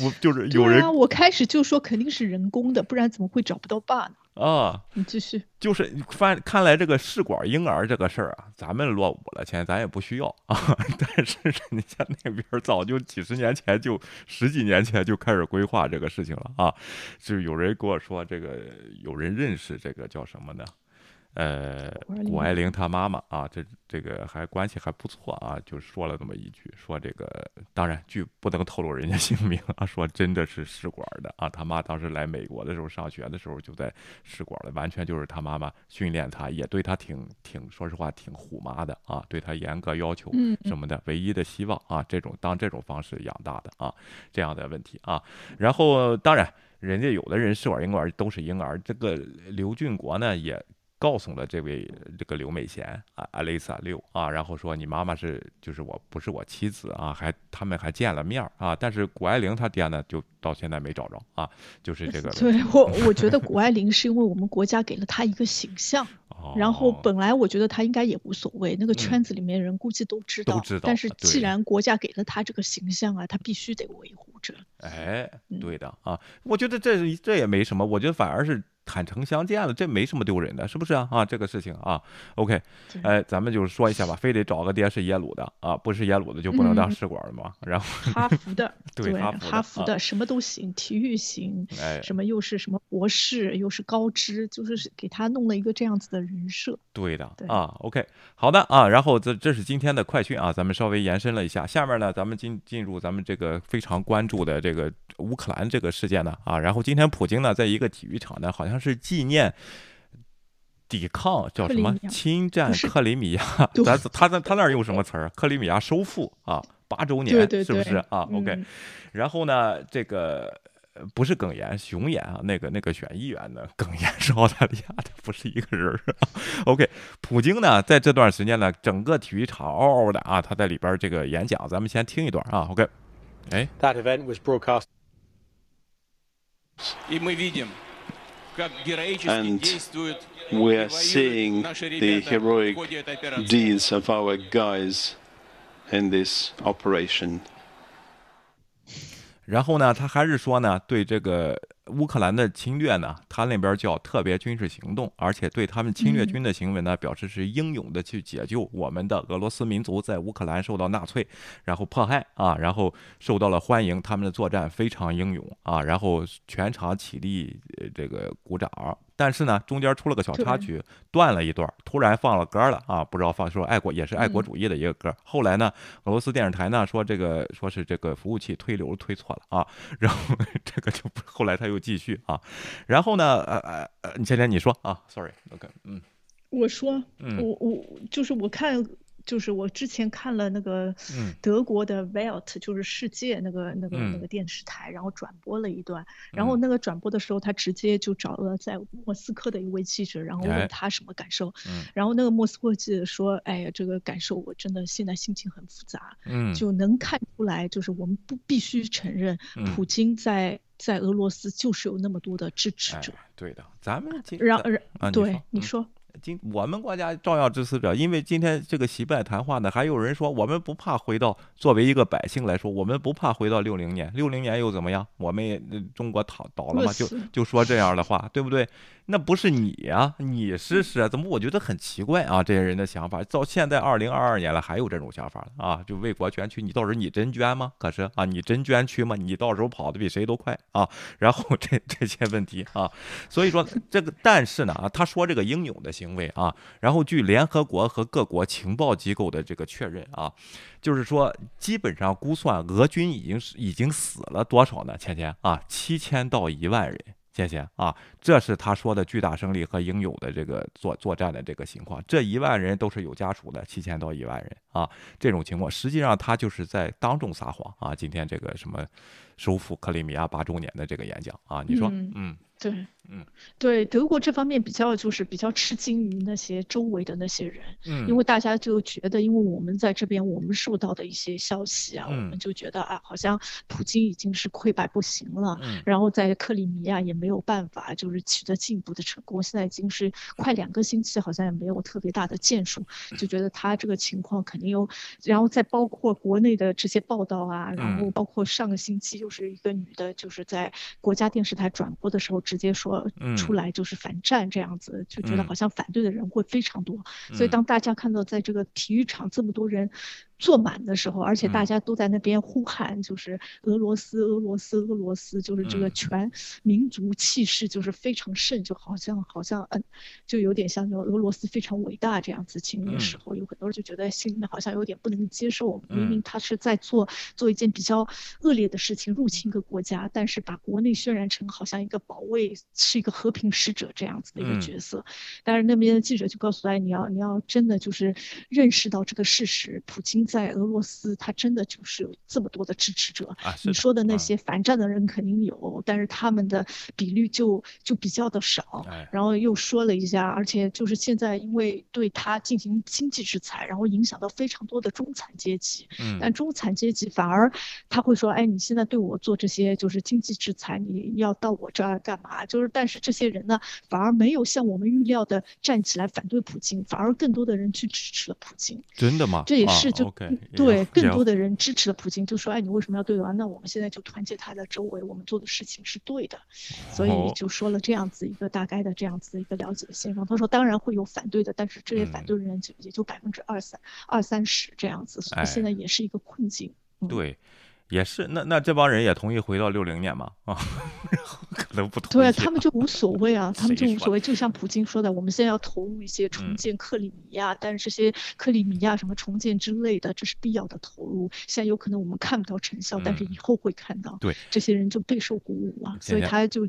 S1: 我就是有人，
S2: 我开始就说肯定是人工的，不然怎么会找不到爸呢？
S1: 啊，
S2: 你继续，
S1: 就是翻看来这个试管婴儿这个事儿啊，咱们落伍了，钱咱也不需要 *laughs* 啊，但是人家那边早就几十年前就十几年前就开始规划这个事情了啊，就有人跟我说这个有人认识这个叫什么呢？呃，谷爱凌她妈妈啊，这这个还关系还不错啊，就说了这么一句，说这个当然据不能透露人家姓名啊，说真的是试管的啊，他妈当时来美国的时候上学的时候就在试管了，完全就是他妈妈训练他，也对他挺挺说实话挺虎妈的啊，对他严格要求什么的，唯一的希望啊，这种当这种方式养大的啊，这样的问题啊，然后当然人家有的人试管婴儿都是婴儿，这个刘俊国呢也。告诉了这位这个刘美贤啊，阿丽萨六啊，然后说你妈妈是就是我不是我妻子啊，还他们还见了面儿啊，但是谷爱凌她爹呢就到现在没找着啊，就是这个。*laughs*
S2: 对我我觉得谷爱凌是因为我们国家给了她一个形象，*laughs* 然后本来我觉得她应该也无所谓，那个圈子里面人估计都知道，但是既然国家给了她这个形象啊，她必须得维护着。
S1: 哎，对的啊，我觉得这这也没什么，我觉得反而是。坦诚相见了，这没什么丢人的，是不是啊？啊，这个事情啊，OK，哎，咱们就是说一下吧，非得找个爹是耶鲁的啊，不是耶鲁的就不能当试管了吗？然后
S2: 哈。*laughs* 佛的，
S1: 对，
S2: 哈佛的什么都行，体育行，哎，什么又是什么博士，又是高知，就是给他弄了一个这样子的人设。
S1: 对的，啊，OK，好的啊，然后这这是今天的快讯啊，咱们稍微延伸了一下，下面呢，咱们进进入咱们这个非常关注的这个乌克兰这个事件呢啊，然后今天普京呢在一个体育场呢，好像是纪念抵抗叫什么侵占克里米亚，*laughs* 咱他在他那儿用什么词儿？克里米亚收复啊，八周年是不是啊？OK，然后呢，这个。不是耿岩，熊岩啊，那个那个选议员的耿岩是澳大利亚的，不是一个人儿。OK，普京呢，在这段时间呢，整个体育场嗷嗷的啊，他在里边这个演讲，咱们先听一段啊。OK，哎
S3: ，That event was broadcast.
S4: And we are seeing the heroic deeds of our guys in this operation.
S1: 然后呢，他还是说呢，对这个 乌克兰的侵略呢，他那边叫特别军事行动，而且对他们侵略军的行为呢，表示是英勇的去解救我们的俄罗斯民族在乌克兰受到纳粹然后迫害啊，然后受到了欢迎，他们的作战非常英勇啊，然后全场起立这个鼓掌。但是呢，中间出了个小插曲，断了一段，突然放了歌了啊！不知道放说爱国也是爱国主义的一个歌。后来呢，俄罗斯电视台呢说这个说是这个服务器推流推错了啊，*laughs* 然后这个就不，后来他又继续啊，然后呢，呃呃呃，你先天你说啊，sorry，OK，嗯，
S2: 我说，我我就是我看。就是我之前看了那个德国的 Welt，就是世界那个那个那个电视台，然后转播了一段，然后那个转播的时候，他直接就找了在莫斯科的一位记者，然后问他什么感受，然后那个莫斯科记者说：“哎呀，这个感受我真的现在心情很复杂，嗯，就能看出来，就是我们不必须承认，普京在在俄罗斯就是有那么多的支持者，
S1: 对的，咱们。
S2: 让让对你说。”
S1: 今我们国家照样支持者，因为今天这个习拜谈话呢，还有人说我们不怕回到作为一个百姓来说，我们不怕回到六零年，六零年又怎么样？我们也中国倒倒了嘛，就就说这样的话，对不对？那不是你呀，你试试啊？怎么我觉得很奇怪啊？这些人的想法到现在二零二二年了，还有这种想法啊？就为国捐躯，你到时候你真捐吗？可是啊，你真捐躯吗？你到时候跑的比谁都快啊？然后这这些问题啊，所以说这个，但是呢啊，他说这个英勇的行为啊，然后据联合国和各国情报机构的这个确认啊，就是说基本上估算俄军已经是已经死了多少呢？倩倩啊，七千到一万人。谢谢啊，这是他说的巨大胜利和应有的这个作作战的这个情况。这一万人都是有家属的，七千到一万人啊，这种情况实际上他就是在当众撒谎啊。今天这个什么收复克里米亚八周年的这个演讲啊，你说嗯。嗯。
S2: 对，嗯，对，德国这方面比较就是比较吃惊于那些周围的那些人，嗯，因为大家就觉得，因为我们在这边，我们受到的一些消息啊，我们就觉得啊，好像普京已经是溃败不行了，嗯，然后在克里米亚也没有办法就是取得进一步的成功，现在已经是快两个星期，好像也没有特别大的建树，就觉得他这个情况肯定有，然后再包括国内的这些报道啊，然后包括上个星期就是一个女的，就是在国家电视台转播的时候。直接说出来就是反战这样子，就觉得好像反对的人会非常多，所以当大家看到在这个体育场这么多人。坐满的时候，而且大家都在那边呼喊，就是俄罗斯，俄罗斯，俄罗斯，就是这个全民族气势就是非常盛，就好像好像嗯，就有点像俄罗斯非常伟大这样子。情的时候，有很多人就觉得心里面好像有点不能接受，明明他是在做做一件比较恶劣的事情，入侵一个国家，但是把国内渲染成好像一个保卫，是一个和平使者这样子的一个角色。但是那边的记者就告诉他，你要你要真的就是认识到这个事实，普京。在俄罗斯，他真的就是有这么多的支持者。你说的那些反战的人肯定有，但是他们的比率就就比较的少。然后又说了一下，而且就是现在因为对他进行经济制裁，然后影响到非常多的中产阶级。嗯。但中产阶级反而他会说：“哎，你现在对我做这些就是经济制裁，你要到我这儿干嘛？”就是，但是这些人呢，反而没有像我们预料的站起来反对普京，反而更多的人去支持了普京。
S1: 真的吗？
S2: 这也是就。对更多的人支持了普京，就说哎，你为什么要对完？那我们现在就团结他的周围，我们做的事情是对的，所以就说了这样子一个大概的这样子一个了解的现状。他说当然会有反对的，但是这些反对人就也就百分之二三二三十这样子，所以现在也是一个困境。
S1: 对。也是，那那这帮人也同意回到六零年吗？啊，可能不同意
S2: 对他们就无所谓啊，*laughs* 他们就无所谓。就像普京说的，我们现在要投入一些重建克里米亚，但是这些克里米亚什么重建之类的，这是必要的投入。现在有可能我们看不到成效，但是以后会看到。
S1: 对，
S2: 这些人就备受鼓舞啊，所以他就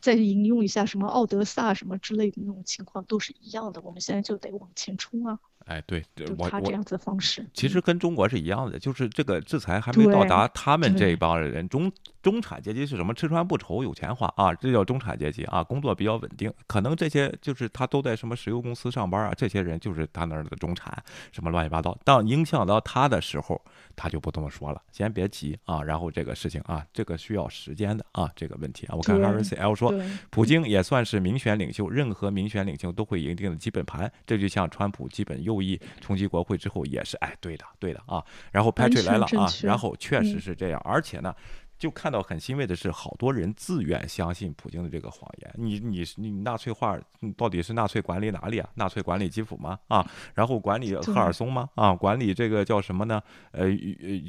S2: 再引用一下什么奥德萨什么之类的那种情况，都是一样的。我们现在就得往前冲啊。
S1: 哎，对，
S2: 我他这样子方式，
S1: 其实跟中国是一样的，就是这个制裁还没到达他们这一帮人中。中产阶级是什么？吃穿不愁，有钱花啊，这叫中产阶级啊。工作比较稳定，可能这些就是他都在什么石油公司上班啊。这些人就是他那儿的中产，什么乱七八糟。当影响到他的时候，他就不这么说了。先别急啊，然后这个事情啊，这个需要时间的啊，这个问题啊。我看 R C L 说，普京也算是民选领袖，任何民选领袖都会有一定的基本盘。这就像川普基本右翼冲击国会之后也是，哎，对的，对的啊。然后 Patrick 来了啊，然后确实是这样，而且呢。就看到很欣慰的是，好多人自愿相信普京的这个谎言。你你你纳粹化到底是纳粹管理哪里啊？纳粹管理基辅吗？啊，然后管理赫尔松吗？啊，管理这个叫什么呢？呃，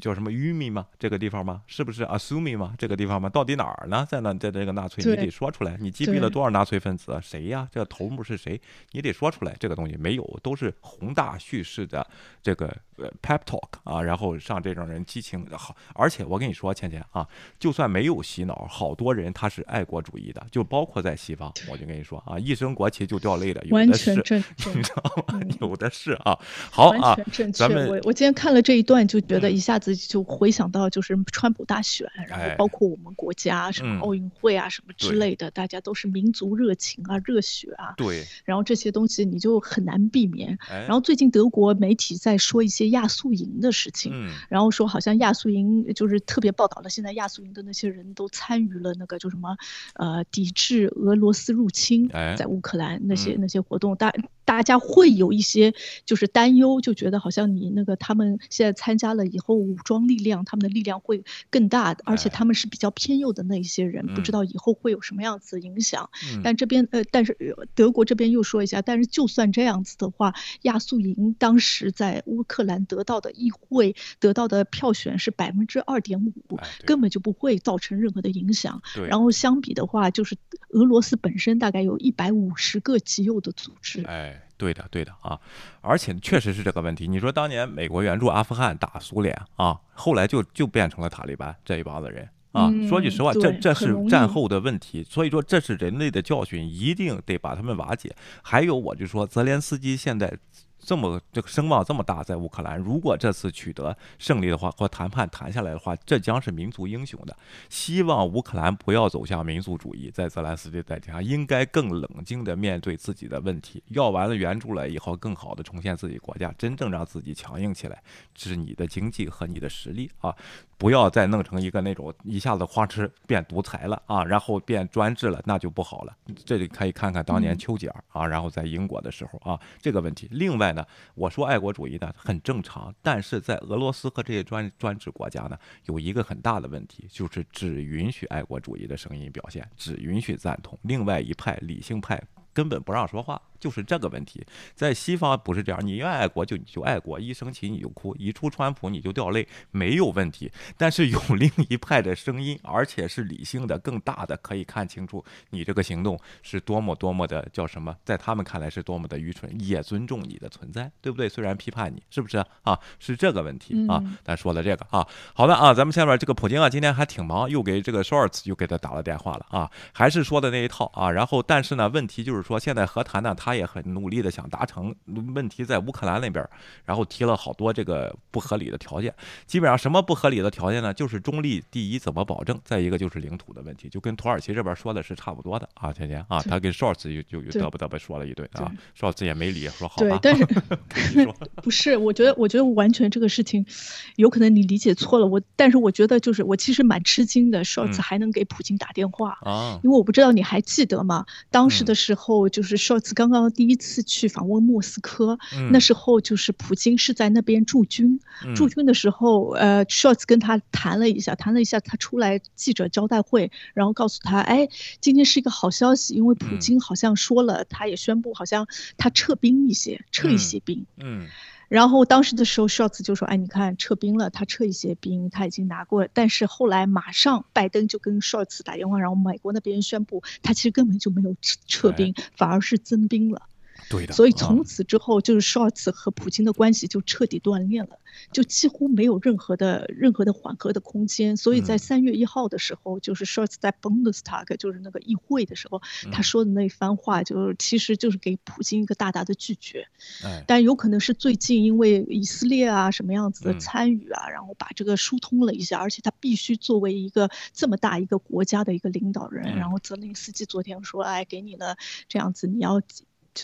S1: 叫什么于米吗？这个地方吗？是不是 assumi 吗？这个地方吗？到底哪儿呢？在那在这个纳粹，你得说出来。你击毙了多少纳粹分子？谁呀？这个头目是谁？你得说出来。这个东西没有，都是宏大叙事的这个呃 pep talk 啊，然后让这种人激情好。而且我跟你说，倩倩啊。就算没有洗脑，好多人他是爱国主义的，就包括在西方，我就跟你说啊，一升国旗就掉泪的，有的是，你知道吗？有的是啊。好啊，咱们
S2: 我我今天看了这一段，就觉得一下子就回想到就是川普大选，然后包括我们国家什么奥运会啊什么之类的，大家都是民族热情啊、热血啊。
S1: 对。
S2: 然后这些东西你就很难避免。然后最近德国媒体在说一些亚速营的事情，然后说好像亚速营就是特别报道了，现在亚速。的那些人都参与了那个，叫什么，呃，抵制俄罗斯入侵，在乌克兰那些那些活动，大。大家会有一些就是担忧，就觉得好像你那个他们现在参加了以后，武装力量他们的力量会更大，而且他们是比较偏右的那一些人，不知道以后会有什么样子影响。但这边呃，但是德国这边又说一下，但是就算这样子的话，亚速营当时在乌克兰得到的议会得到的票选是百分之二点五，根本就不会造成任何的影响。然后相比的话，就是俄罗斯本身大概有一百五十个极右的组织。
S1: 哎。对的，对的啊，而且确实是这个问题。你说当年美国援助阿富汗打苏联啊，后来就就变成了塔利班这一帮子人啊。说句实话，这这是战后的问题，所以说这是人类的教训，一定得把他们瓦解。还有，我就说泽连斯基现在。这么这个声望这么大，在乌克兰，如果这次取得胜利的话，或谈判谈下来的话，这将是民族英雄的。希望乌克兰不要走向民族主义，在泽连斯基带领下，应该更冷静地面对自己的问题。要完了援助了以后，更好的重现自己国家，真正让自己强硬起来，这是你的经济和你的实力啊！不要再弄成一个那种一下子花痴变独裁了啊，然后变专制了，那就不好了。这里可以看看当年丘吉尔啊，然后在英国的时候啊，这个问题。另外。呢，我说爱国主义呢很正常，但是在俄罗斯和这些专专制国家呢，有一个很大的问题，就是只允许爱国主义的声音表现，只允许赞同，另外一派理性派根本不让说话。就是这个问题，在西方不是这样，你愿爱国就你就爱国，一生气你就哭，一出川普你就掉泪，没有问题。但是有另一派的声音，而且是理性的、更大的，可以看清楚你这个行动是多么多么的叫什么，在他们看来是多么的愚蠢，也尊重你的存在，对不对？虽然批判你，是不是啊？是这个问题啊。咱说了这个啊，好的啊，咱们下面这个普京啊，今天还挺忙，又给这个 Shorts 又给他打了电话了啊，还是说的那一套啊。然后，但是呢，问题就是说现在和谈呢，他。他也很努力的想达成，问题在乌克兰那边，然后提了好多这个不合理的条件。基本上什么不合理的条件呢？就是中立，第一怎么保证？再一个就是领土的问题，就跟土耳其这边说的是差不多的啊。天天啊，他跟 Shorts 就就就嘚啵嘚啵说了一顿啊，Shorts 也没理，说好
S2: 吧。对，但是 *laughs* 不是，我觉得我觉得完全这个事情有可能你理解错了。我但是我觉得就是我其实蛮吃惊的，Shorts 还能给普京打电话啊，因为我不知道你还记得吗？当时的时候。就是 s h o r t s 刚刚第一次去访问莫斯科，那时候就是普京是在那边驻军，驻军的时候，呃 s h o r t s 跟他谈了一下，谈了一下，他出来记者招待会，然后告诉他，哎，今天是一个好消息，因为普京好像说了，他也宣布，好像他撤兵一些，撤一些兵，
S1: 嗯。
S2: 然后当时的时候 t s 就说：“哎，你看撤兵了，他撤一些兵，他已经拿过了。但是后来马上拜登就跟 t s 打电话，然后美国那边宣布，他其实根本就没有撤撤兵，反而是增兵了。”
S1: 对的，
S2: 所以从此之后，就是 r t s 和普京的关系就彻底断裂了，就几乎没有任何的任何的缓和的空间。所以在三月一号的时候，就是 r t s 在 Bundestag，就是那个议会的时候，他说的那番话，就是其实就是给普京一个大大的拒绝。但有可能是最近因为以色列啊什么样子的参与啊，然后把这个疏通了一下，而且他必须作为一个这么大一个国家的一个领导人，然后泽林斯基昨天说，哎，给你了这样子，你要。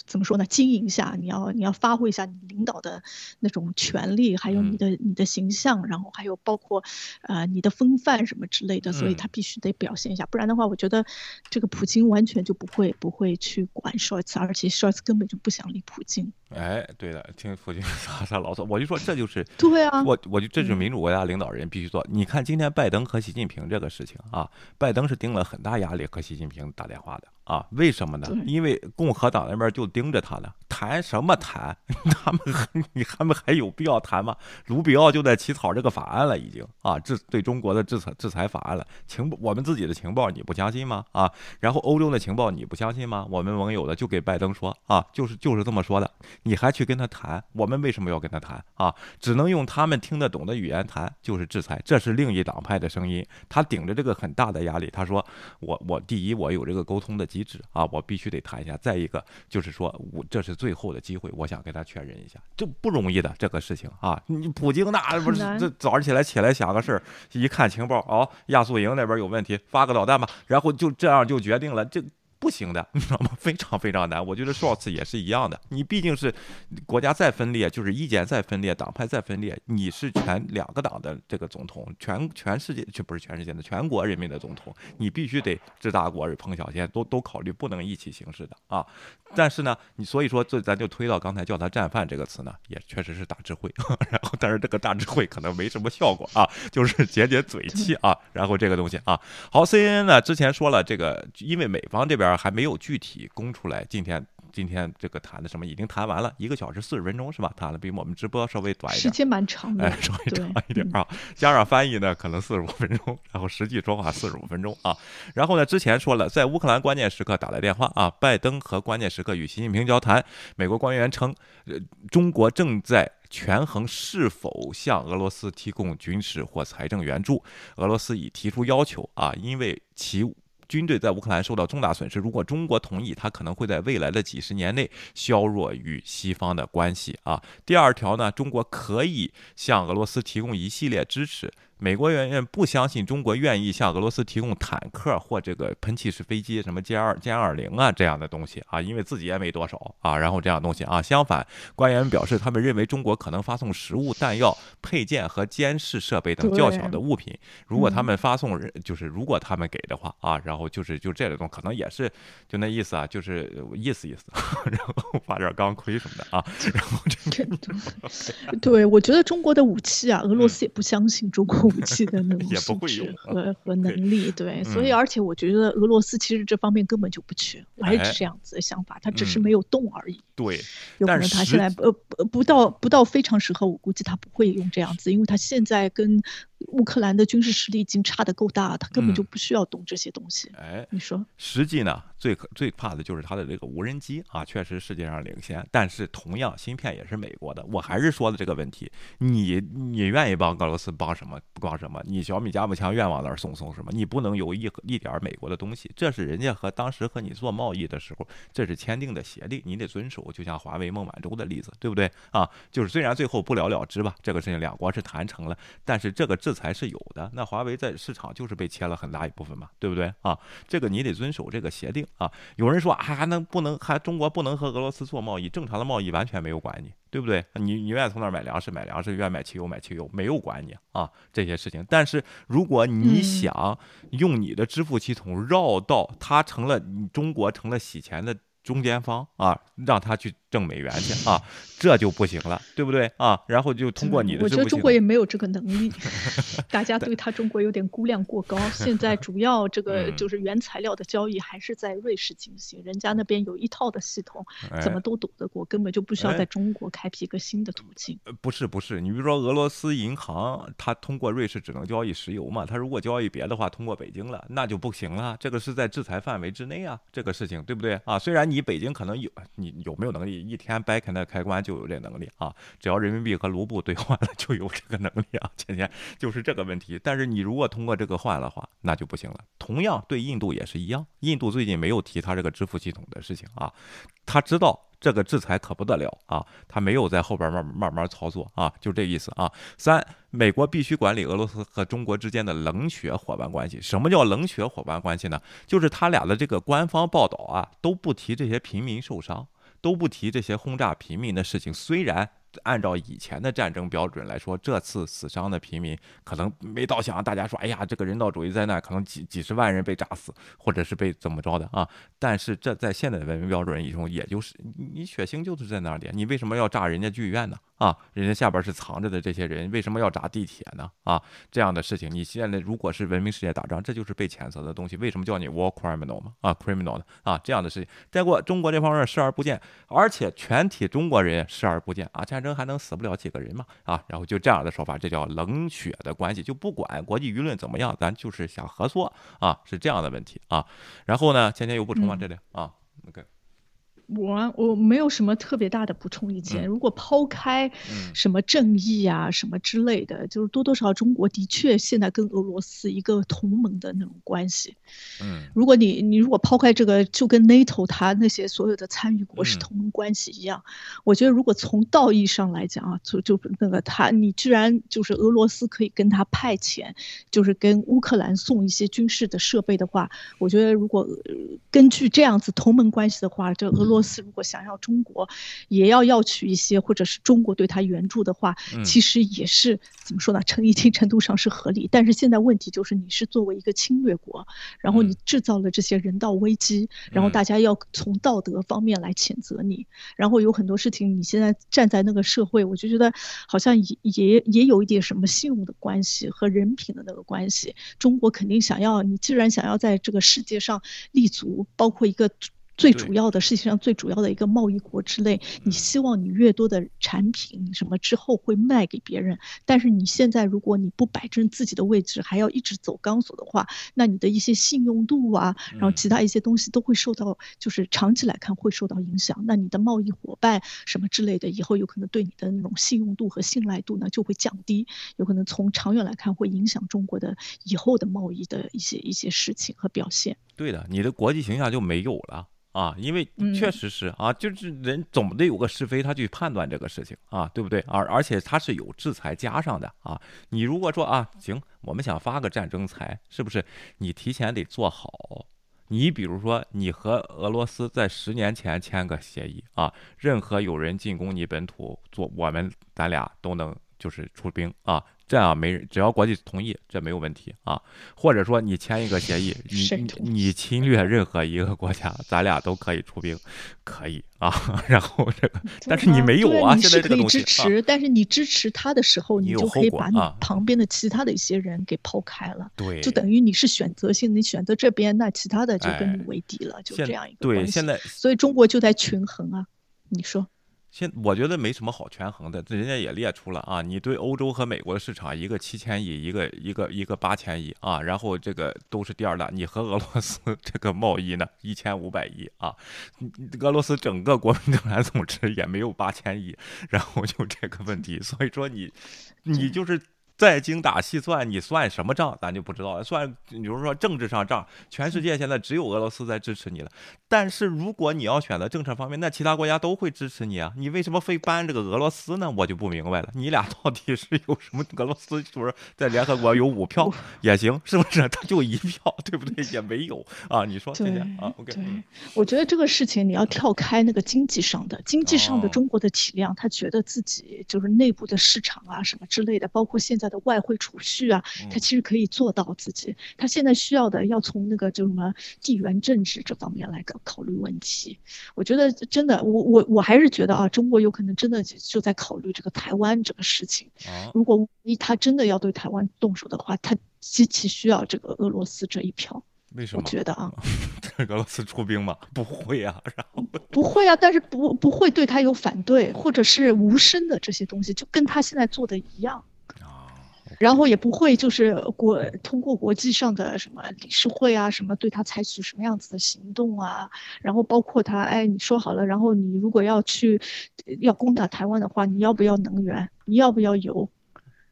S2: 怎么说呢？经营一下，你要你要发挥一下你领导的那种权利，还有你的你的形象，然后还有包括，呃，你的风范什么之类的，所以他必须得表现一下，不然的话，我觉得这个普京完全就不会不会去管 s h o r t s 而且 s h o r t s 根本就不想理普京。
S1: 哎，对的，听父亲撒撒牢骚，*laughs* 我就说这就是
S2: 对啊，
S1: 我我就这是民主国家领导人必须做。你看今天拜登和习近平这个事情啊，拜登是盯了很大压力和习近平打电话的。啊，为什么呢？因为共和党那边就盯着他呢，谈什么谈？*laughs* 他们还你他们还有必要谈吗？卢比奥就在起草这个法案了，已经啊，制对中国的制裁制裁法案了。情我们自己的情报你不相信吗？啊，然后欧洲的情报你不相信吗？我们盟友的就给拜登说啊，就是就是这么说的，你还去跟他谈？我们为什么要跟他谈啊？只能用他们听得懂的语言谈，就是制裁。这是另一党派的声音，他顶着这个很大的压力，他说我我第一我有这个沟通的机。制啊，我必须得谈一下。再一个就是说，我这是最后的机会，我想跟他确认一下，这不容易的这个事情啊。你普京那不是这早上起来起来想个事儿，一看情报哦，亚速营那边有问题，发个导弹吧，然后就这样就决定了这。不行的，*laughs* 你知道吗？非常非常难。我觉得 s h o r t s 也是一样的。你毕竟是国家再分裂，就是意见再分裂，党派再分裂，你是全两个党的这个总统，全全世界就不是全世界的全国人民的总统，你必须得治大国烹小鲜，都都考虑，不能一起行事的啊。但是呢，你所以说这咱就推到刚才叫他战犯这个词呢，也确实是大智慧。*laughs* 然后，但是这个大智慧可能没什么效果啊，就是解解嘴气啊。然后这个东西啊，好，CNN 呢之前说了这个，因为美方这边。还没有具体公出来。今天今天这个谈的什么已经谈完了，一个小时四十分钟是吧？谈了比我们直播稍微短一点，
S2: 时间蛮长的，
S1: 哎，稍微长一点啊。加上翻译呢，可能四十五分钟，然后实际说话四十五分钟啊。然后呢，之前说了，在乌克兰关键时刻打来电话啊，拜登和关键时刻与习近平交谈。美国官员称，呃，中国正在权衡是否向俄罗斯提供军事或财政援助。俄罗斯已提出要求啊，因为其。军队在乌克兰受到重大损失。如果中国同意，他可能会在未来的几十年内削弱与西方的关系啊。第二条呢，中国可以向俄罗斯提供一系列支持。美国人员不相信中国愿意向俄罗斯提供坦克或这个喷气式飞机，什么歼二、歼二零啊这样的东西啊，因为自己也没多少啊。然后这样东西啊，相反，官员表示他们认为中国可能发送食物、弹药、配件和监视设备等较小的物品。如果他们发送，就是如果他们给的话啊，然后就是就这种可能也是就那意思啊，就是意思意思，然后发点钢盔什么的啊。然后这
S2: 对，我觉得中国的武器啊，俄罗斯也不相信中国。武器的那种 *laughs* 素质和和能力，对，所以而且我觉得俄罗斯其实这方面根本就不缺，我还是这样子的想法，他只是没有动而已。
S1: 对，
S2: 有可能他现在呃不不到不到非常时候，我估计他不会用这样子，因为他现在跟。乌克兰的军事实力已经差得够大，他根本就不需要懂这些东西。
S1: 哎，
S2: 你说，
S1: 实际呢，最可最怕的就是他的这个无人机啊，确实世界上领先，但是同样芯片也是美国的。我还是说的这个问题，你你愿意帮俄罗斯帮什么？不帮什么？你小米加步枪愿往那儿送送什么？你不能有一一点美国的东西，这是人家和当时和你做贸易的时候，这是签订的协定，你得遵守。就像华为孟晚舟的例子，对不对啊？就是虽然最后不了了之吧，这个事情两国是谈成了，但是这个制裁是有的，那华为在市场就是被切了很大一部分嘛，对不对啊？这个你得遵守这个协定啊。有人说还还能不能还中国不能和俄罗斯做贸易？正常的贸易完全没有管你，对不对？你你愿意从那儿买粮食买粮食，愿意买汽油买汽油，没有管你啊这些事情。但是如果你想用你的支付系统绕到，它成了中国成了洗钱的。中间方啊，让他去挣美元去啊，这就不行了，对不对啊？然后就通过你的，
S2: 我觉得中国也没有这个能力，*laughs* 大家对他中国有点估量过高。*laughs* 现在主要这个就是原材料的交易还是在瑞士进行，人家那边有一套的系统，怎么都躲得过，根本就不需要在中国开辟一个新的途径。
S1: 不是不是，你比如说俄罗斯银行，它通过瑞士只能交易石油嘛，它如果交易别的话，通过北京了，那就不行了。这个是在制裁范围之内啊，这个事情对不对啊？虽然你北京可能有，你有没有能力一天掰开那开关就有这能力啊？只要人民币和卢布兑换了就有这个能力啊，今天就是这个问题。但是你如果通过这个换的话，那就不行了。同样对印度也是一样，印度最近没有提他这个支付系统的事情啊，他知道。这个制裁可不得了啊！他没有在后边慢慢慢操作啊，就这意思啊。三，美国必须管理俄罗斯和中国之间的冷血伙伴关系。什么叫冷血伙伴关系呢？就是他俩的这个官方报道啊，都不提这些平民受伤，都不提这些轰炸平民的事情。虽然。按照以前的战争标准来说，这次死伤的平民可能没到想大家说，哎呀，这个人道主义灾难，可能几几十万人被炸死，或者是被怎么着的啊？但是这在现在的文明标准中，也就是你血腥就是在那点，你为什么要炸人家剧院呢？啊，人家下边是藏着的这些人，为什么要炸地铁呢？啊，这样的事情，你现在如果是文明世界打仗，这就是被谴责的东西。为什么叫你 war criminal 吗？啊，criminal 的啊，这样的事情，再过中国这方面视而不见，而且全体中国人视而不见啊，战争还能死不了几个人吗？啊，然后就这样的说法，这叫冷血的关系，就不管国际舆论怎么样，咱就是想合作啊，是这样的问题啊。然后呢，芊芊有补充吗？这里啊，OK。
S2: 我我没有什么特别大的补充意见。如果抛开什么正义啊什么之类的，就是多多少少中国的确现在跟俄罗斯一个同盟的那种关系。
S1: 嗯，
S2: 如果你你如果抛开这个，就跟 NATO 它那些所有的参与国是同盟关系一样，我觉得如果从道义上来讲啊，就就那个他你居然就是俄罗斯可以跟他派遣，就是跟乌克兰送一些军事的设备的话，我觉得如果根据这样子同盟关系的话，这俄罗俄罗斯如果想要中国也要要取一些，或者是中国对他援助的话，其实也是怎么说呢？成一定程度上是合理。但是现在问题就是，你是作为一个侵略国，然后你制造了这些人道危机，然后大家要从道德方面来谴责你，然后有很多事情，你现在站在那个社会，我就觉得好像也也也有一点什么信用的关系和人品的那个关系。中国肯定想要，你既然想要在这个世界上立足，包括一个。最主要的，世界上最主要的一个贸易国之类，你希望你越多的产品什么之后会卖给别人，但是你现在如果你不摆正自己的位置，还要一直走钢索的话，那你的一些信用度啊，然后其他一些东西都会受到，就是长期来看会受到影响。那你的贸易伙伴什么之类的，以后有可能对你的那种信用度和信赖度呢就会降低，有可能从长远来看会影响中国的以后的贸易的一些一些事情和表现。
S1: 对的，你的国际形象就没有了。啊，因为确实是啊，就是人总得有个是非，他去判断这个事情啊，对不对？而而且他是有制裁加上的啊。你如果说啊，行，我们想发个战争财，是不是？你提前得做好。你比如说，你和俄罗斯在十年前签个协议啊，任何有人进攻你本土，做我们咱俩都能就是出兵啊。这样没人，只要国际同意，这没有问题啊。或者说你签一个协议，你你侵略任何一个国家，咱俩都可以出兵，可以啊。*laughs* 然后这个，但是你没有啊。现在这个东
S2: 西支持，但是你支持他的时候，你就可以把你旁边的其他的一些人给抛开了。
S1: 对，
S2: 就等于你是选择性，你选择这边，那其他的就跟你为敌了，就这样一个
S1: 对，现在，
S2: 所以中国就在权衡啊。你说。
S1: 现我觉得没什么好权衡的，这人家也列出了啊，你对欧洲和美国的市场，一个七千亿，一个一个一个八千亿啊，然后这个都是第二大，你和俄罗斯 *laughs* 这个贸易呢，一千五百亿啊，俄罗斯整个国民生产总值也没有八千亿，然后就这个问题，所以说你，你就是。再精打细算，你算什么账，咱就不知道了。算，比如说政治上账，全世界现在只有俄罗斯在支持你了。但是如果你要选择政策方面，那其他国家都会支持你啊。你为什么非搬这个俄罗斯呢？我就不明白了。你俩到底是有什么？俄罗斯不是在联合国有五票也行，是不是？他就一票，对不对？也没有啊。你说
S2: 对
S1: 啊？OK。
S2: 对，我觉得这个事情你要跳开那个经济上的，经济上的中国的体量，他觉得自己就是内部的市场啊什么之类的，包括现在。在的外汇储蓄啊，他其实可以做到自己。他现在需要的要从那个就什么地缘政治这方面来考考虑问题。我觉得真的，我我我还是觉得啊，中国有可能真的就在考虑这个台湾这个事情。如果一他真的要对台湾动手的话，他极其需要这个俄罗斯这一票。
S1: 为什么？
S2: 我觉得啊，*laughs*
S1: 俄罗斯出兵吗？不会啊，然后
S2: 不会啊，但是不不会对他有反对，或者是无声的这些东西，就跟他现在做的一样啊。然后也不会就是国通过国际上的什么理事会啊，什么对他采取什么样子的行动啊。然后包括他，哎，你说好了，然后你如果要去要攻打台湾的话，你要不要能源？你要不要油？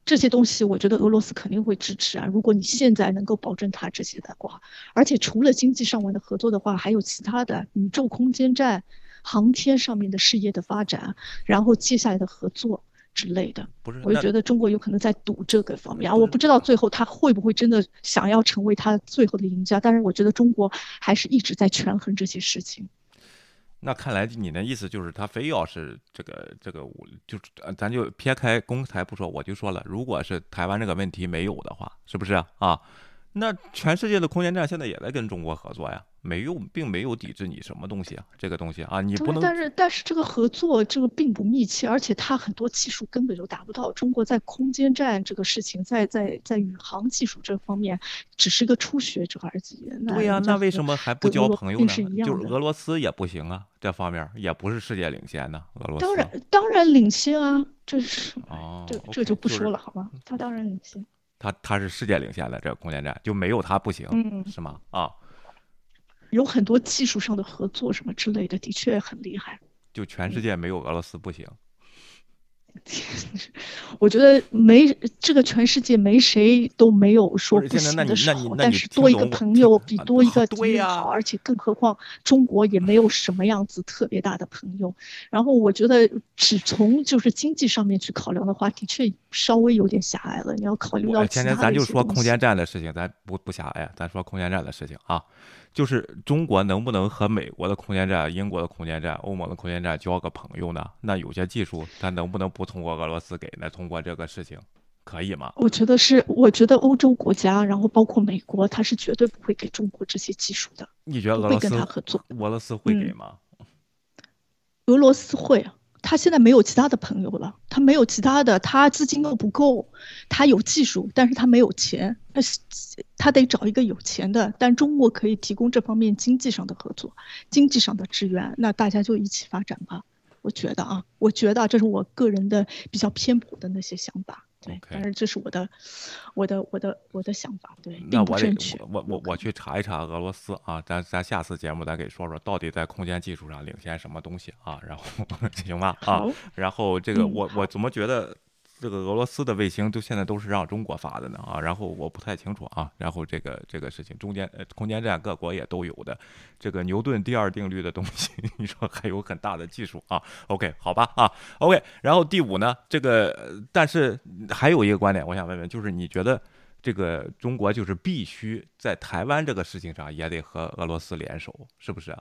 S2: 这些东西，我觉得俄罗斯肯定会支持啊。如果你现在能够保证他这些的话，而且除了经济上面的合作的话，还有其他的宇宙空间站、航天上面的事业的发展，然后接下来的合作之类的。
S1: 不是，
S2: 我就觉得中国有可能在赌这个方面啊。我不知道最后他会不会真的想要成为他最后的赢家，但是我觉得中国还是一直在权衡这些事情。
S1: 那看来你的意思就是，他非要是这个这个，我就咱就撇开公台不说，我就说了，如果是台湾这个问题没有的话，是不是啊？那全世界的空间站现在也在跟中国合作呀。没有，并没有抵制你什么东西啊，这个东西啊，你不能。
S2: 但是，但是这个合作这个并不密切，而且它很多技术根本就达不到。中国在空间站这个事情，在在在宇航技术这方面，只是个初学者而已。
S1: 对呀，那为什么还不交朋友呢？
S2: 就是
S1: 俄罗斯也不行啊，这方面也不是世界领先呢。俄罗斯
S2: 当然当然领先啊，这是哦，这这就不说了，好吗？他当然领先。
S1: 他他是世界领先的这个空间站，就没有他不行，是吗？啊。
S2: 有很多技术上的合作什么之类的，的确很厉害。
S1: 就全世界没有俄罗斯不行。*laughs*
S2: 我觉得没这个全世界没谁都没有说不行的时候，但是多一个朋友比多一个敌人好，而且更何况中国也没有什么样子特别大的朋友。然后我觉得只从就是经济上面去考量的话，的确稍微有点狭隘了。你要考虑到
S1: 今天咱就说空间站的事情，咱不不狭隘，咱说空间站的事情啊。就是中国能不能和美国的空间站、英国的空间站、欧盟的空间站交个朋友呢？那有些技术，它能不能不通过俄罗斯给呢？通过这个事情，可以吗？
S2: 我觉得是，我觉得欧洲国家，然后包括美国，他是绝对不会给中国这些技术的。
S1: 你觉得俄罗斯
S2: 会跟他合作？
S1: 俄罗斯会给吗？
S2: 俄罗斯会啊。他现在没有其他的朋友了，他没有其他的，他资金又不够，他有技术，但是他没有钱，他他得找一个有钱的，但中国可以提供这方面经济上的合作，经济上的支援，那大家就一起发展吧。我觉得啊，我觉得这是我个人的比较偏颇的那些想法。对，但是这是我的，我的，我的，我的想法。对，
S1: 那我得我我我去查一查俄罗斯啊，咱咱下次节目咱给说说到底在空间技术上领先什么东西啊？然后 *laughs* 行吧啊，然后这个我我怎么觉得？这个俄罗斯的卫星都现在都是让中国发的呢啊，然后我不太清楚啊，然后这个这个事情中间呃空间站各国也都有的，这个牛顿第二定律的东西，*laughs* 你说还有很大的技术啊？OK 好吧啊 OK，然后第五呢，这个但是还有一个观点，我想问问，就是你觉得这个中国就是必须在台湾这个事情上也得和俄罗斯联手，是不是？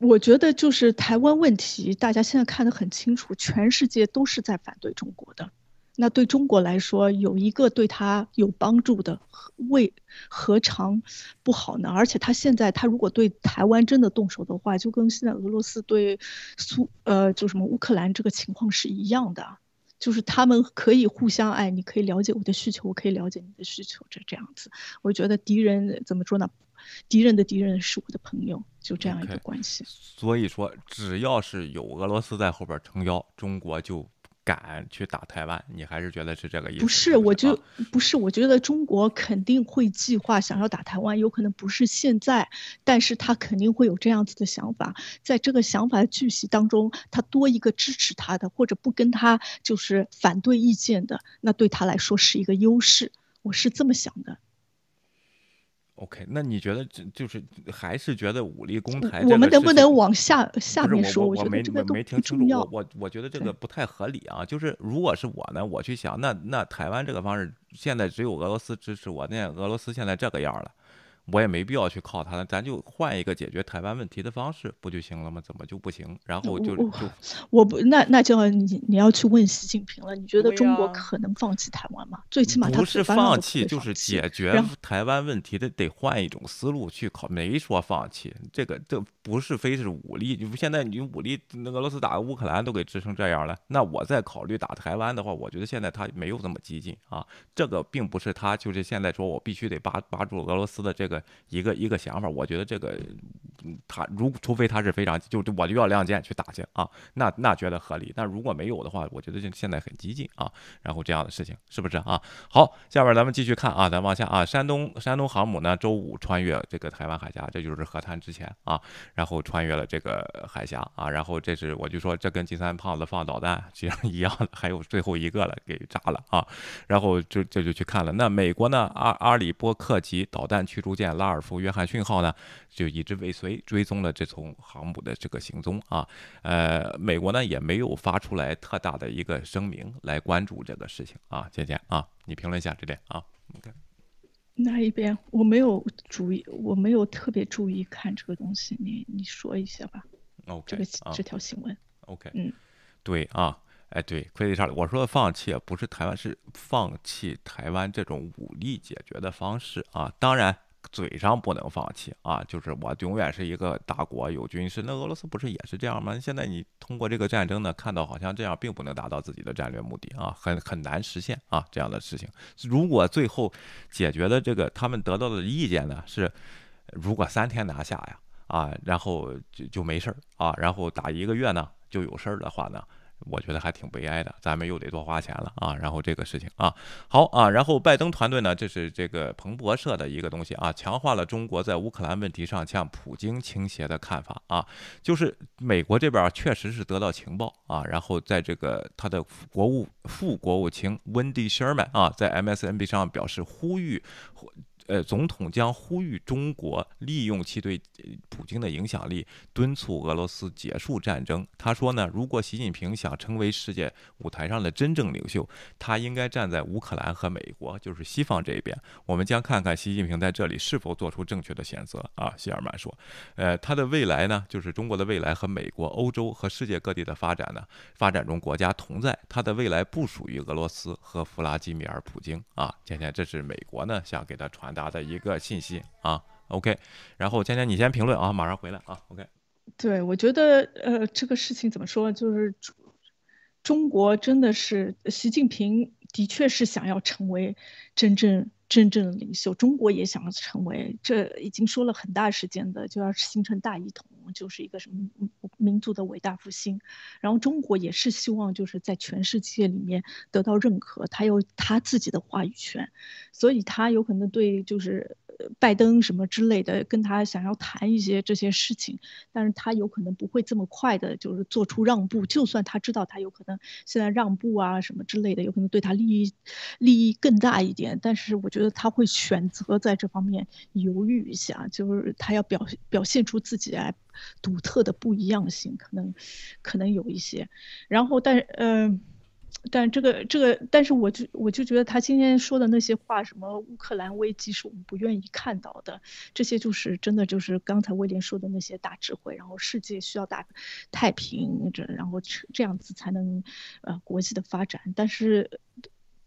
S2: 我觉得就是台湾问题，大家现在看得很清楚，全世界都是在反对中国的。那对中国来说，有一个对他有帮助的，为何尝不好呢？而且他现在，他如果对台湾真的动手的话，就跟现在俄罗斯对苏呃，就什么乌克兰这个情况是一样的，就是他们可以互相爱，你可以了解我的需求，我可以了解你的需求，这这样子。我觉得敌人怎么说呢？敌人的敌人是我的朋友，就这样一个关系。
S1: 所以说，只要是有俄罗斯在后边撑腰，中国就敢去打台湾。你还是觉得是这个意思？
S2: 不是，我就不是，我觉得中国肯定会计划想要打台湾，有可能不是现在，但是他肯定会有这样子的想法。在这个想法的聚集当中，他多一个支持他的，或者不跟他就是反对意见的，那对他来说是一个优势。我是这么想的。
S1: OK，那你觉得这就是还是觉得武力攻台？
S2: 我们能不能往下下面说？
S1: 我
S2: 没
S1: 我没听清楚。我我我觉得这个不太合理啊。就是如果是我呢，我去想，那那台湾这个方式现在只有俄罗斯支持我，那俄罗斯现在这个样了，我也没必要去靠他，咱就换一个解决台湾问题的方式不就行了吗？怎么就不行？然后就就
S2: 我不那那就要你你要去问习近平了。你觉得中国可能放弃台湾吗？最起码他
S1: 不是
S2: 放
S1: 弃，就是解决台湾问题的得换一种思路去考。没说放弃，这个这不是非是武力。你现在你武力，那俄罗斯打乌克兰都给支成这样了，那我再考虑打台湾的话，我觉得现在他没有这么激进啊。这个并不是他就是现在说我必须得扒扒住俄罗斯的这个一个一个想法。我觉得这个他如除非他是非常就我就要亮剑去打去啊，那那觉得合理。但如果没有的话，我觉得就现在很激进啊。然后这样的事情是不是啊？好，下边咱们继续看啊，咱往下啊，山东山东航母呢周五穿越这个台湾海峡，这就是和谈之前啊，然后穿越了这个海峡啊，然后这是我就说这跟金三胖子放导弹其实一样的，还有最后一个了给炸了啊，然后就这就去看了。那美国呢，阿阿里波克级导弹驱逐舰拉尔夫约翰逊号呢，就一直尾随追踪了这艘航母的这个行踪啊，呃，美国呢也没有发出来特大的一个声明来关注这个事情啊，姐姐啊，你评论一下这点啊 OK，
S2: 那一边？我没有注意，我没有特别注意看这个东西。你你说一下吧。
S1: OK，
S2: 这个这条新闻。
S1: OK，
S2: 嗯，
S1: 对啊，哎对，快递上我说的放弃不是台湾，是放弃台湾这种武力解决的方式啊。当然。嘴上不能放弃啊，就是我永远是一个大国，有军事。那俄罗斯不是也是这样吗？现在你通过这个战争呢，看到好像这样并不能达到自己的战略目的啊，很很难实现啊这样的事情。如果最后解决的这个他们得到的意见呢是，如果三天拿下呀啊，然后就就没事儿啊，然后打一个月呢就有事儿的话呢？我觉得还挺悲哀的，咱们又得多花钱了啊！然后这个事情啊，好啊，然后拜登团队呢，这是这个彭博社的一个东西啊，强化了中国在乌克兰问题上向普京倾斜的看法啊，就是美国这边确实是得到情报啊，然后在这个他的国务副国务卿温迪·希尔曼啊，在 MSNB 上表示呼吁。呃，总统将呼吁中国利用其对普京的影响力，敦促俄罗斯结束战争。他说呢，如果习近平想成为世界舞台上的真正领袖，他应该站在乌克兰和美国，就是西方这一边。我们将看看习近平在这里是否做出正确的选择啊。希尔曼说，呃，他的未来呢，就是中国的未来和美国、欧洲和世界各地的发展呢，发展中国家同在。他的未来不属于俄罗斯和弗拉基米尔·普京啊。今天这是美国呢想给他传达。打的一个信息啊，OK，然后天天你先评论啊，马上回来啊，OK。
S2: 对，我觉得呃，这个事情怎么说，就是中国真的是习近平的确是想要成为真正。真正的领袖，中国也想要成为，这已经说了很大时间的，就要形成大一统，就是一个什么民族的伟大复兴。然后中国也是希望就是在全世界里面得到认可，他有他自己的话语权，所以他有可能对就是。拜登什么之类的，跟他想要谈一些这些事情，但是他有可能不会这么快的，就是做出让步。就算他知道他有可能现在让步啊什么之类的，有可能对他利益利益更大一点，但是我觉得他会选择在这方面犹豫一下，就是他要表表现出自己来独特的不一样性，可能可能有一些。然后，但嗯。但这个这个，但是我就我就觉得他今天说的那些话，什么乌克兰危机是我们不愿意看到的，这些就是真的就是刚才威廉说的那些大智慧，然后世界需要大太平，这然后这样子才能呃国际的发展，但是。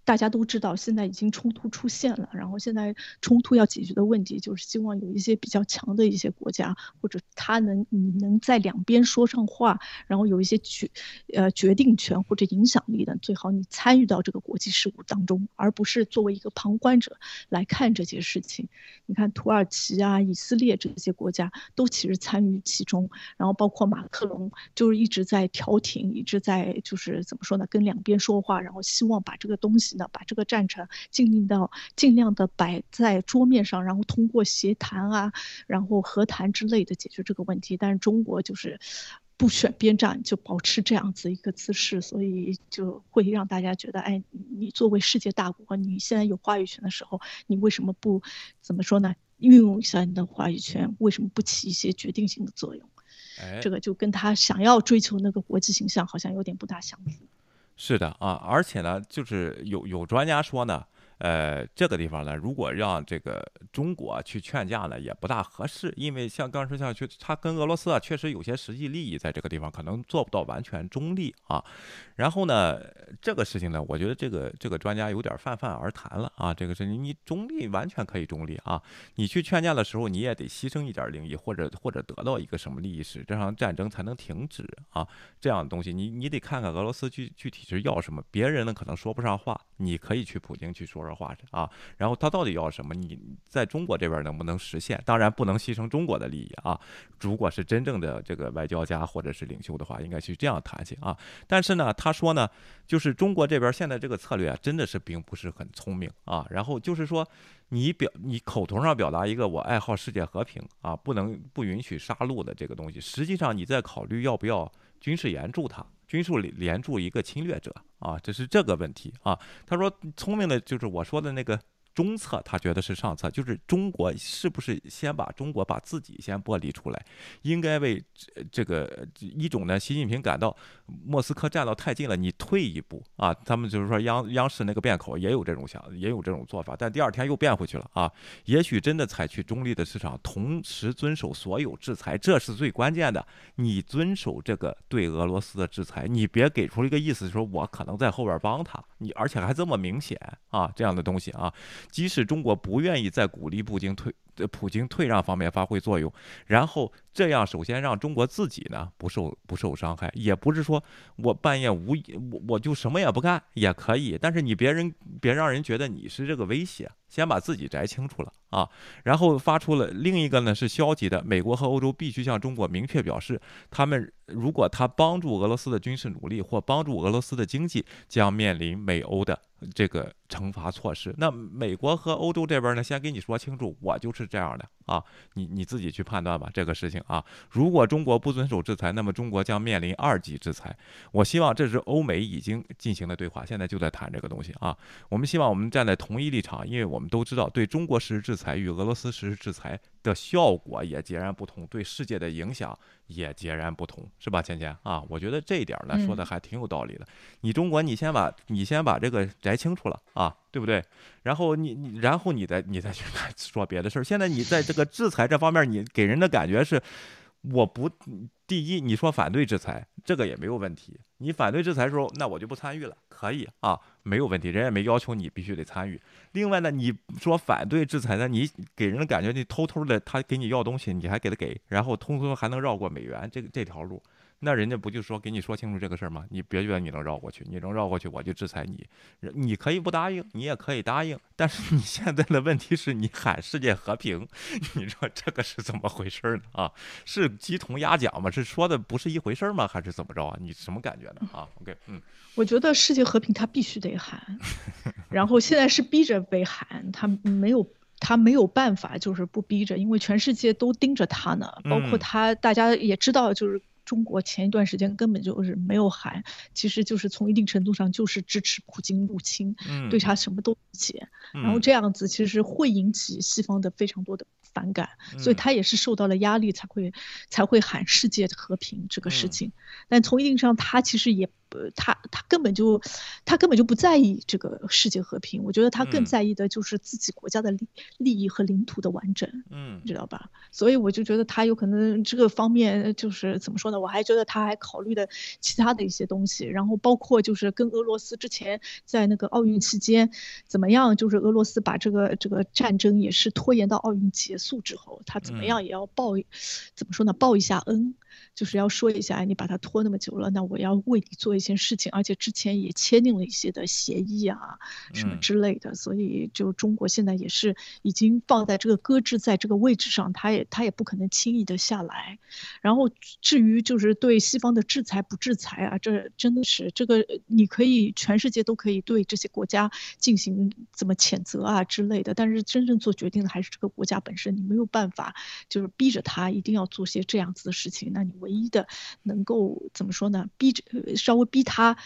S2: 大家都知道，现在已经冲突出现了，然后现在冲突要解决的问题就是希望有一些比较强的一些国家，或者他能你能在两边说上话，然后有一些决呃决定权或者影响力的，最好你参与到这个国际事务当中，而不是作为一个旁观者来看这些事情。你看土耳其啊、以色列这些国家都其实参与其中，然后包括马克龙就是一直在调停，一直在就是怎么说呢，跟两边说话，然后希望把这个东西。把这个战场尽力到尽量的摆在桌面上，然后通过协谈啊，然后和谈之类的解决这个问题。但是中国就是不选边站，就保持这样子一个姿势，所以就会让大家觉得，哎，你作为世界大国，你现在有话语权的时候，你为什么不怎么说呢？运用一下你的话语权，为什么不起一些决定性的作用？这个就跟他想要追求那个国际形象好像有点不大相符。
S1: 是的啊，而且呢，就是有有专家说呢，呃，这个地方呢，如果让这个中国去劝架呢，也不大合适，因为像刚说像去，他跟俄罗斯啊，确实有些实际利益在这个地方，可能做不到完全中立啊。然后呢，这个事情呢，我觉得这个这个专家有点泛泛而谈了啊。这个事情你中立完全可以中立啊，你去劝架的时候，你也得牺牲一点利益，或者或者得到一个什么利益使这场战争才能停止啊。这样的东西，你你得看看俄罗斯具具体是要什么，别人呢可能说不上话，你可以去普京去说说话啊。然后他到底要什么？你在中国这边能不能实现？当然不能牺牲中国的利益啊。如果是真正的这个外交家或者是领袖的话，应该去这样谈去啊。但是呢，他说呢，就是中国这边现在这个策略啊，真的是并不是很聪明啊。然后就是说，你表你口头上表达一个我爱好世界和平啊，不能不允许杀戮的这个东西，实际上你在考虑要不要军事援助他。军事联助一个侵略者啊，这是这个问题啊。他说聪明的就是我说的那个。中策，他觉得是上策，就是中国是不是先把中国把自己先剥离出来？应该为这个一种呢？习近平感到莫斯科站到太近了，你退一步啊。他们就是说央央视那个变口也有这种想，也有这种做法，但第二天又变回去了啊。也许真的采取中立的市场，同时遵守所有制裁，这是最关键的。你遵守这个对俄罗斯的制裁，你别给出一个意思，说我可能在后边帮他，你而且还这么明显啊，这样的东西啊。即使中国不愿意再鼓励普京退、普京退让方面发挥作用，然后这样首先让中国自己呢不受不受伤害，也不是说我半夜无我我就什么也不干也可以，但是你别人别让人觉得你是这个威胁，先把自己摘清楚了啊，然后发出了另一个呢是消极的，美国和欧洲必须向中国明确表示，他们如果他帮助俄罗斯的军事努力或帮助俄罗斯的经济，将面临美欧的。这个惩罚措施，那美国和欧洲这边呢，先给你说清楚，我就是这样的。啊，你你自己去判断吧，这个事情啊，如果中国不遵守制裁，那么中国将面临二级制裁。我希望这是欧美已经进行了对话，现在就在谈这个东西啊。我们希望我们站在同一立场，因为我们都知道，对中国实施制裁与俄罗斯实施制裁的效果也截然不同，对世界的影响也截然不同，是吧，倩倩啊？我觉得这一点呢说的还挺有道理的。你中国，你先把你先把这个摘清楚了啊，对不对？然后你你然后你再你再去说别的事儿。现在你在这个制裁这方面，你给人的感觉是，我不第一，你说反对制裁，这个也没有问题。你反对制裁的时候，那我就不参与了，可以啊，没有问题，人也没要求你必须得参与。另外呢，你说反对制裁呢，你给人的感觉，你偷偷的他给你要东西，你还给他给，然后通通还能绕过美元这个这条路。那人家不就说给你说清楚这个事儿吗？你别觉得你能绕过去，你能绕过去我就制裁你。你可以不答应，你也可以答应，但是你现在的问题是你喊世界和平，*laughs* 你说这个是怎么回事呢？啊，是鸡同鸭讲吗？是说的不是一回事吗？还是怎么着啊？你什么感觉呢？啊，OK，嗯，
S2: 我觉得世界和平他必须得喊，*laughs* 然后现在是逼着被喊，他没有他没有办法就是不逼着，因为全世界都盯着他呢，包括他，大家也知道就是。中国前一段时间根本就是没有喊，其实就是从一定程度上就是支持普京入侵，对他什么都不解，然后这样子其实会引起西方的非常多的反感，所以他也是受到了压力才会才会喊世界和平这个事情，但从一定上他其实也。呃，他他根本就，他根本就不在意这个世界和平。我觉得他更在意的就是自己国家的利利益和领土的完整，嗯，知道吧？所以我就觉得他有可能这个方面就是怎么说呢？我还觉得他还考虑的其他的一些东西，然后包括就是跟俄罗斯之前在那个奥运期间怎么样，就是俄罗斯把这个这个战争也是拖延到奥运结束之后，他怎么样也要报，怎么说呢？报一下恩。就是要说一下，哎，你把它拖那么久了，那我要为你做一些事情，而且之前也签订了一些的协议啊，什么之类的，所以就中国现在也是已经放在这个搁置在这个位置上，他也他也不可能轻易的下来。然后至于就是对西方的制裁不制裁啊，这真的是这个你可以全世界都可以对这些国家进行怎么谴责啊之类的，但是真正做决定的还是这个国家本身，你没有办法就是逼着他一定要做些这样子的事情，那。你唯一的能够怎么说呢？逼着稍微逼他，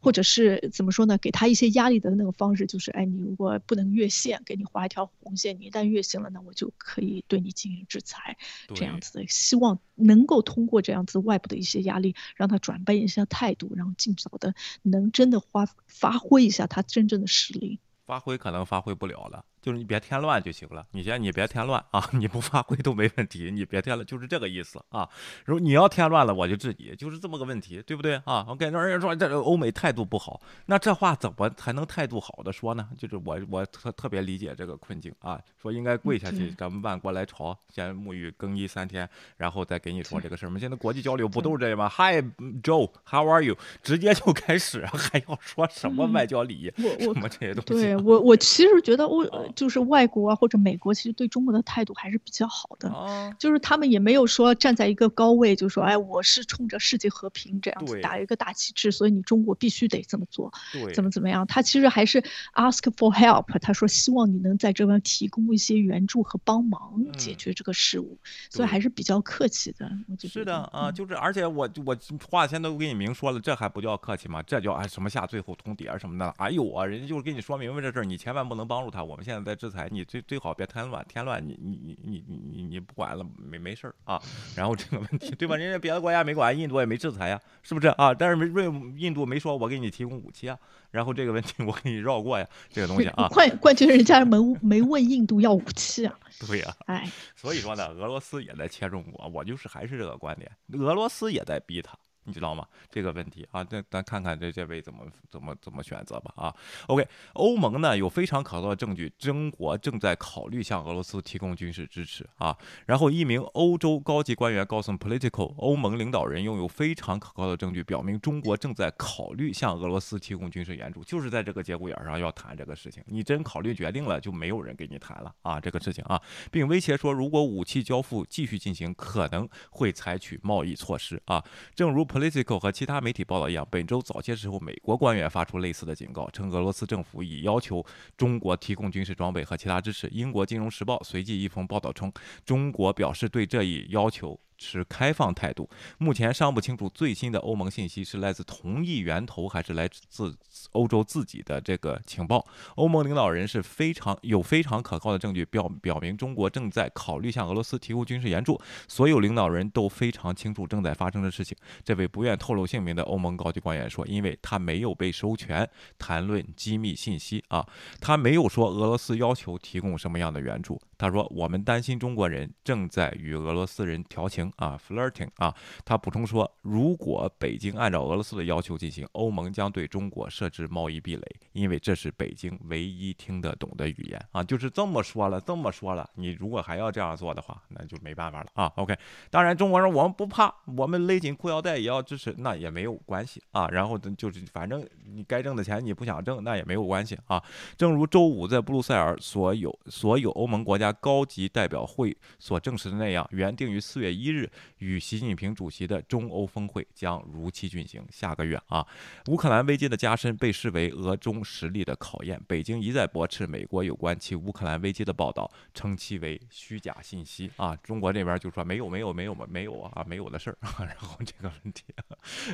S2: 或者是怎么说呢？给他一些压力的那个方式，就是哎，你如果不能越线，给你画一条红线，你一旦越线了，那我就可以对你进行制裁，这样子的。希望能够通过这样子外部的一些压力，让他转变一下态度，然后尽早的能真的发发挥一下他真正的实力。
S1: 发挥可能发挥不了了。就是你别添乱就行了，你先你别添乱啊，*laughs* 你不发挥都没问题，你别添了，就是这个意思啊。如果你要添乱了，我就治你，就是这么个问题，对不对啊？我跟人家说这欧美态度不好，那这话怎么才能态度好的说呢？就是我我特特别理解这个困境啊，说应该跪下去，咱们万国来朝，先沐浴更衣三天，然后再给你说这个事儿吗？现在国际交流不都是这样吗？Hi Joe，How are you？直接就开始，还要说什么外交礼仪？什么这些东
S2: 西？对我我其实觉得我。就是外国啊，或者美国，其实对中国的态度还是比较好的。哦就是他们也没有说站在一个高位，就说哎，我是冲着世界和平这样子打一个大旗帜，所以你中国必须得这么做，怎么怎么样？他其实还是 ask for help，他说希望你能在这边提供一些援助和帮忙解决这个事务，所以还是比较客气的。我觉得
S1: 是的啊，就是而且我我话先都给你明说了，这还不叫客气吗？这叫哎什么下最后通牒什么的？哎呦啊，人家就是跟你说明白这事儿，你千万不能帮助他。我们现在。在制裁你最最好别添乱，添乱你你你你你你你不管了没没事儿啊。然后这个问题对吧？人家别的国家没管，印度也没制裁呀，是不是啊？但是没瑞印度没说我给你提供武器啊。然后这个问题我给你绕过呀，这个东西啊。*laughs*
S2: 关关键人家没没问印度要武器啊。*laughs*
S1: 对呀，
S2: 哎，
S1: 所以说呢，俄罗斯也在切中国，我就是还是这个观点，俄罗斯也在逼他。你知道吗？这个问题啊，那咱看看这这位怎么怎么怎么选择吧啊。OK，欧盟呢有非常可靠的证据，中国正在考虑向俄罗斯提供军事支持啊。然后一名欧洲高级官员告诉 Political，欧盟领导人拥有非常可靠的证据，表明中国正在考虑向俄罗斯提供军事援助，就是在这个节骨眼上要谈这个事情。你真考虑决定了，就没有人跟你谈了啊这个事情啊，并威胁说，如果武器交付继续进行，可能会采取贸易措施啊。正如。Political 和其他媒体报道一样，本周早些时候，美国官员发出类似的警告，称俄罗斯政府已要求中国提供军事装备和其他支持。英国《金融时报》随即一封报道称，中国表示对这一要求。持开放态度，目前尚不清楚最新的欧盟信息是来自同一源头还是来自欧洲自己的这个情报。欧盟领导人是非常有非常可靠的证据表表明中国正在考虑向俄罗斯提供军事援助，所有领导人都非常清楚正在发生的事情。这位不愿透露姓名的欧盟高级官员说，因为他没有被授权谈论机密信息啊，他没有说俄罗斯要求提供什么样的援助。他说：“我们担心中国人正在与俄罗斯人调情啊，flirting 啊。”他补充说：“如果北京按照俄罗斯的要求进行，欧盟将对中国设置贸易壁垒，因为这是北京唯一听得懂的语言啊。”就是这么说了，这么说了。你如果还要这样做的话，那就没办法了啊。OK，当然中国人我们不怕，我们勒紧裤腰带也要支持，那也没有关系啊。然后就是反正你该挣的钱你不想挣，那也没有关系啊。正如周五在布鲁塞尔所有所有欧盟国家。高级代表会所证实的那样，原定于四月一日与习近平主席的中欧峰会将如期举行。下个月啊，乌克兰危机的加深被视为俄中实力的考验。北京一再驳斥美国有关其乌克兰危机的报道，称其为虚假信息啊。中国这边就说没有没有没有没有啊没有的事儿。*laughs* 然后这个问题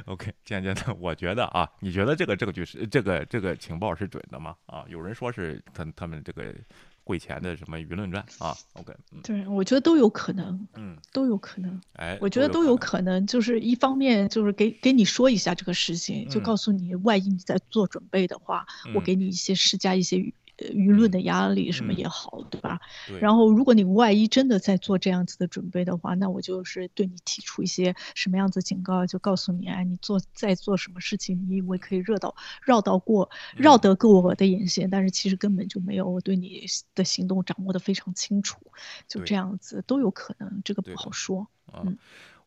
S1: ，OK，渐渐的，我觉得啊，你觉得这个证据是这个这个情报是准的吗？啊，有人说是他他们这个。会前的什么舆论战啊？OK，
S2: 对，我觉得都有可能，
S1: 嗯，
S2: 都有可能。
S1: 哎，
S2: 我觉得都有可能，就是一方面就是给给你说一下这个事情，就告诉你，万一你在做准备的话，我给你一些施加一些。舆论的压力什么也好，对吧？然后，如果你万一真的在做这样子的准备的话，那我就是对你提出一些什么样子警告，就告诉你，哎，你做在做什么事情，你以为可以绕到绕到过绕得过我的眼线，但是其实根本就没有。我对你的行动掌握的非常清楚，就这样子都有可能，这个不好说。嗯。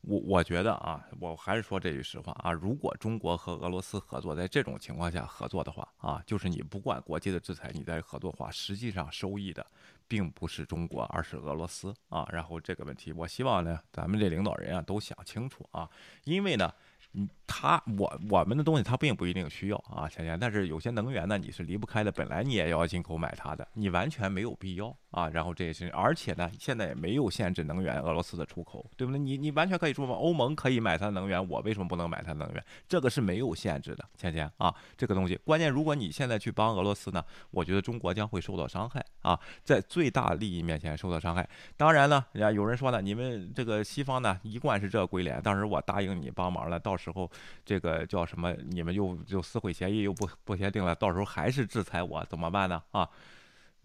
S1: 我我觉得啊，我还是说这句实话啊，如果中国和俄罗斯合作，在这种情况下合作的话啊，就是你不管国际的制裁，你在合作的话，实际上收益的并不是中国，而是俄罗斯啊。然后这个问题，我希望呢，咱们这领导人啊都想清楚啊，因为呢。嗯，他我我们的东西他并不一定需要啊，钱钱，但是有些能源呢你是离不开的，本来你也要进口买它的，你完全没有必要啊。然后这也是，而且呢，现在也没有限制能源俄罗斯的出口，对不对？你你完全可以说嘛，欧盟可以买它的能源，我为什么不能买它的能源？这个是没有限制的，钱钱啊，这个东西关键，如果你现在去帮俄罗斯呢，我觉得中国将会受到伤害啊，在最大利益面前受到伤害。当然了，人家有人说呢，你们这个西方呢一贯是这个鬼脸，当时我答应你帮忙了，到时。时候这个叫什么？你们又就撕毁协议又不不协定了，到时候还是制裁我，怎么办呢？啊？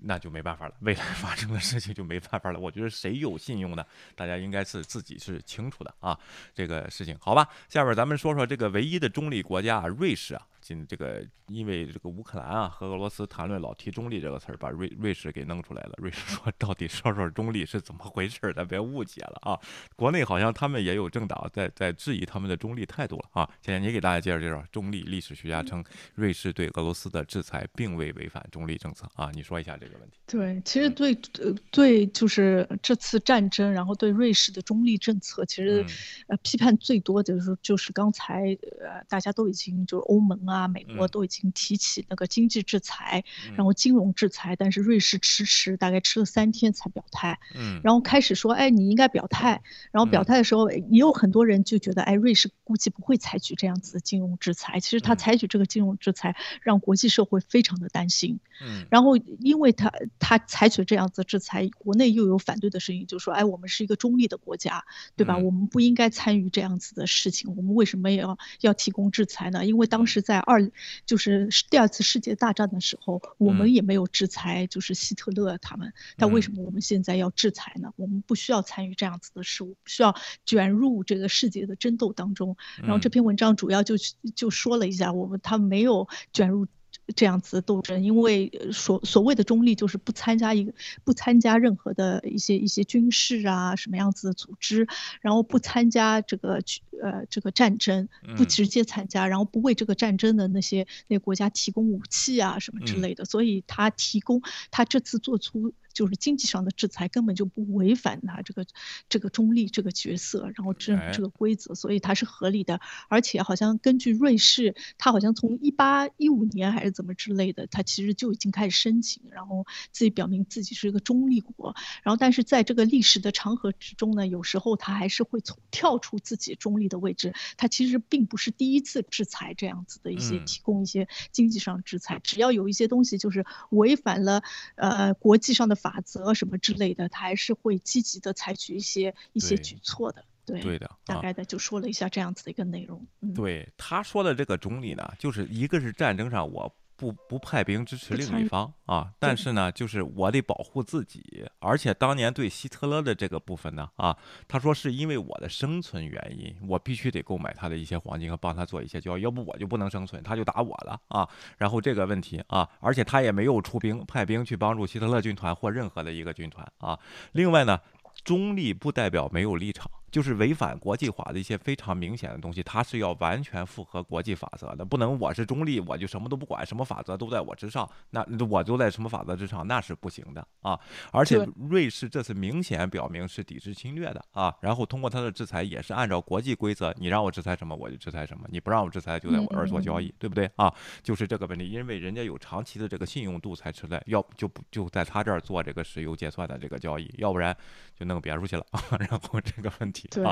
S1: 那就没办法了，未来 *laughs* 发生的事情就没办法了。我觉得谁有信用呢？大家应该是自己是清楚的啊，这个事情好吧。下边咱们说说这个唯一的中立国家瑞士啊。今这个因为这个乌克兰啊和俄罗斯谈论老提中立这个词儿，把瑞瑞士给弄出来了。瑞士说到底说说中立是怎么回事？咱别误解了啊。国内好像他们也有政党在在质疑他们的中立态度了啊。现在你给大家介绍介绍，中立历史学家称瑞士对俄罗斯的制裁并未违反中立政策啊。你说一下这个问题。
S2: 对，其实对呃对，就是这次战争，然后对瑞士的中立政策，其实呃批判最多的就是就是刚才呃大家都已经就是欧盟。啊，美国都已经提起那个经济制裁，然后金融制裁，但是瑞士迟迟大概吃了三天才表态。嗯，然后开始说，哎，你应该表态。然后表态的时候，也有很多人就觉得，哎，瑞士估计不会采取这样子的金融制裁。其实他采取这个金融制裁，让国际社会非常的担心。嗯，然后因为他他采取这样子制裁，国内又有反对的声音，就说，哎，我们是一个中立的国家，对吧？我们不应该参与这样子的事情。我们为什么要要提供制裁呢？因为当时在二就是第二次世界大战的时候，我们也没有制裁，就是希特勒他们。但为什么我们现在要制裁呢？我们不需要参与这样子的事物，不需要卷入这个世界的争斗当中。然后这篇文章主要就就说了一下，我们他没有卷入。这样子斗争，因为所所谓的中立就是不参加一个不参加任何的一些一些军事啊什么样子的组织，然后不参加这个呃这个战争，不直接参加，然后不为这个战争的那些那国家提供武器啊什么之类的，所以他提供他这次做出。就是经济上的制裁根本就不违反他这个这个中立这个角色，然后这这个规则，所以它是合理的。而且好像根据瑞士，它好像从一八一五年还是怎么之类的，它其实就已经开始申请，然后自己表明自己是一个中立国。然后但是在这个历史的长河之中呢，有时候它还是会从跳出自己中立的位置。它其实并不是第一次制裁这样子的一些提供一些经济上制裁，只要有一些东西就是违反了呃国际上的。法则什么之类的，他还是会积极的采取一些一些举措的。对，
S1: 对的，
S2: 大概的就说了一下这样子的一个内容。
S1: 对他说的这个总理呢，就是一个是战争上我。不不派兵支持另一方啊，但是呢，就是我得保护自己，而且当年对希特勒的这个部分呢，啊，他说是因为我的生存原因，我必须得购买他的一些黄金和帮他做一些交易，要不我就不能生存，他就打我了啊。然后这个问题啊，而且他也没有出兵派兵去帮助希特勒军团或任何的一个军团啊。另外呢，中立不代表没有立场。就是违反国际法的一些非常明显的东西，它是要完全符合国际法则的，不能我是中立，我就什么都不管，什么法则都在我之上，那我就在什么法则之上，那是不行的啊！而且瑞士这次明显表明是抵制侵略的啊，然后通过他的制裁也是按照国际规则，你让我制裁什么我就制裁什么，你不让我制裁就在我这儿做交易，对不对啊？就是这个问题，因为人家有长期的这个信用度才出来，要就不就在他这儿做这个石油结算的这个交易，要不然就弄别处去了啊，*laughs* 然后这个问题。
S2: 对，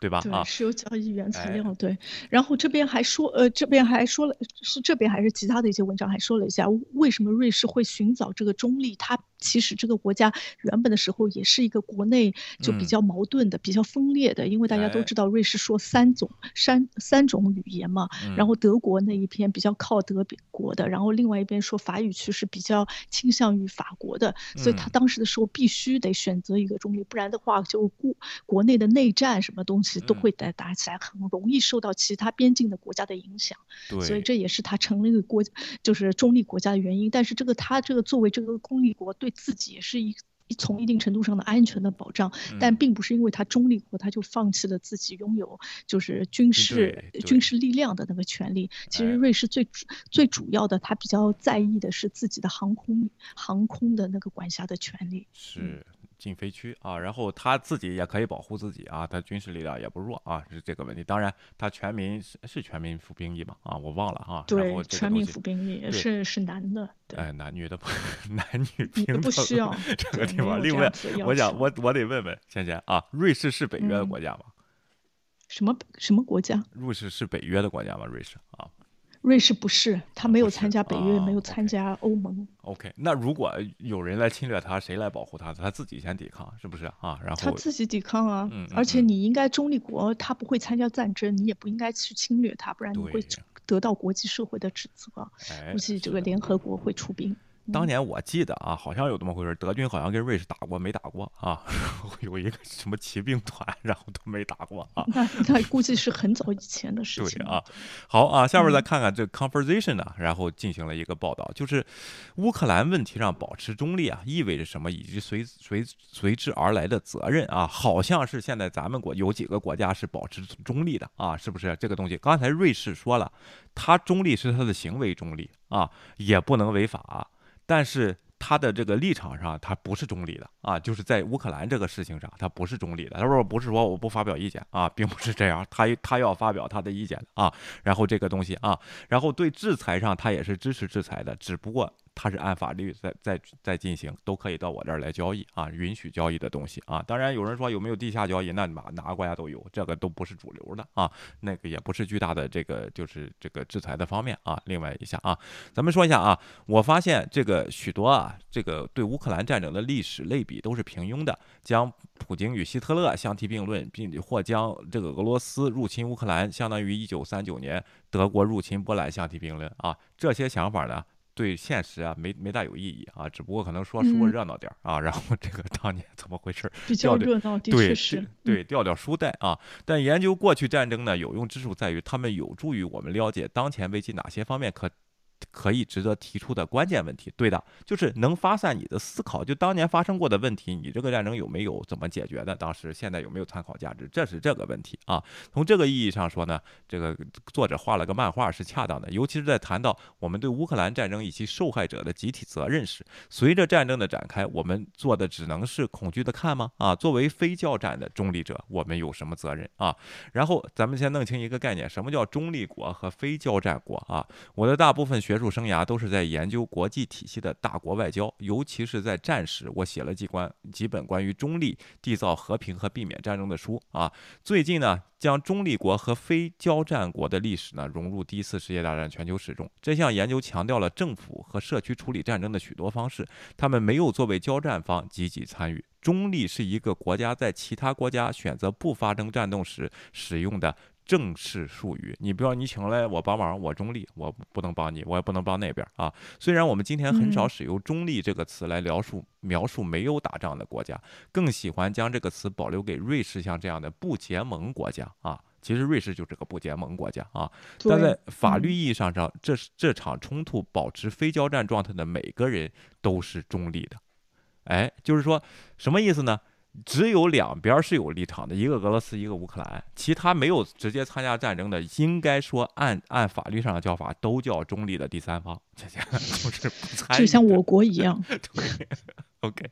S1: 对吧？
S2: 对，石油交易原材料，对。然后这边还说，呃，这边还说了，是这边还是其他的一些文章还说了一下，为什么瑞士会寻找这个中立？它。其实这个国家原本的时候也是一个国内就比较矛盾的、比较分裂的，因为大家都知道瑞士说三种三三种语言嘛，然后德国那一边比较靠德国的，然后另外一边说法语区是比较倾向于法国的，所以他当时的时候必须得选择一个中立，不然的话就国国内的内战什么东西都会打打起来，很容易受到其他边境的国家的影响。
S1: 对，
S2: 所以这也是他成立国就是中立国家的原因。但是这个他这个作为这个公立国对。自己也是一从一定程度上的安全的保障，但并不是因为他中立国，他就放弃了自己拥有就是军事军事力量的那个权利。其实瑞士最最主要的，他比较在意的是自己的航空航空的那个管辖的权利。
S1: 是。禁飞区啊，然后他自己也可以保护自己啊，他军事力量也不弱啊，是这个问题。当然，他全民是是全民服兵役嘛啊，我忘了啊。
S2: 对，全民服兵役是是男的。
S1: 哎，男女的不 *laughs* 男女平等
S2: 不需要
S1: 这个地方。另外，我想我我得问问倩倩啊，瑞士是北约的国家吗？
S2: 什么什么国家？
S1: 瑞士是北约的国家吗？瑞士啊。
S2: 瑞士不是，他没有参加北约，没有参加欧盟。
S1: OK，那如果有人来侵略他，谁来保护他？他自己先抵抗，是不是啊？然后
S2: 他自己抵抗啊。嗯。而且你应该中立国，他不会参加战争，你也不应该去侵略他，不然你会得到国际社会的指责，估计这个联合国会出兵。
S1: 当年我记得啊，好像有这么回事，德军好像跟瑞士打过，没打过啊。*laughs* 有一个什么骑兵团，然后都没打过啊。
S2: 那那估计是很早以前的事情。
S1: 对啊，好啊，下面再看看这 conversation 呢，然后进行了一个报道，就是乌克兰问题上保持中立啊，意味着什么，以及随随随之而来的责任啊。好像是现在咱们国有几个国家是保持中立的啊，是不是这个东西？刚才瑞士说了，他中立是他的行为中立啊，也不能违法。但是他的这个立场上，他不是中立的啊，就是在乌克兰这个事情上，他不是中立的。他说不是说我不发表意见啊，并不是这样，他他要发表他的意见啊。然后这个东西啊，然后对制裁上，他也是支持制裁的，只不过。它是按法律在在在进行，都可以到我这儿来交易啊，允许交易的东西啊。当然有人说有没有地下交易，那哪哪个国家都有，这个都不是主流的啊，那个也不是巨大的这个就是这个制裁的方面啊。另外一下啊，咱们说一下啊，我发现这个许多啊，这个对乌克兰战争的历史类比都是平庸的，将普京与希特勒相提并论，并或将这个俄罗斯入侵乌克兰相当于一九三九年德国入侵波兰相提并论啊，这些想法呢？对现实啊，没没大有意义啊，只不过可能说说热闹点儿啊，然后这个 *laughs* 当年怎么回事？
S2: 比较热闹，的确是。
S1: 对，调调书袋啊。但研究过去战争呢，有用之处在于，他们有助于我们了解当前危机哪些方面可。可以值得提出的关键问题，对的，就是能发散你的思考。就当年发生过的问题，你这个战争有没有怎么解决的？当时现在有没有参考价值？这是这个问题啊。从这个意义上说呢，这个作者画了个漫画是恰当的，尤其是在谈到我们对乌克兰战争以及受害者的集体责任时。随着战争的展开，我们做的只能是恐惧的看吗？啊，作为非交战的中立者，我们有什么责任啊？然后咱们先弄清一个概念，什么叫中立国和非交战国啊？我的大部分学。学术生涯都是在研究国际体系的大国外交，尤其是在战时，我写了几关几本关于中立、缔造和平和避免战争的书啊。最近呢，将中立国和非交战国的历史呢融入第一次世界大战全球史中。这项研究强调了政府和社区处理战争的许多方式，他们没有作为交战方积极参与。中立是一个国家在其他国家选择不发生战斗时使用的。正式术语，你不要你请来我帮忙，我中立，我不能帮你，我也不能帮那边啊。虽然我们今天很少使用“中立”这个词来描述描述没有打仗的国家，更喜欢将这个词保留给瑞士像这样的不结盟国家啊。其实瑞士就是个不结盟国家啊。但在法律意义上上，这这场冲突保持非交战状态的每个人都是中立的。哎，就是说什么意思呢？只有两边是有立场的，一个俄罗斯，一个乌克兰，其他没有直接参加战争的，应该说按按法律上的叫法都叫中立的第三方，这些 *laughs* 就是不参与。
S2: 就像我国一样。
S1: 对 *laughs*，OK，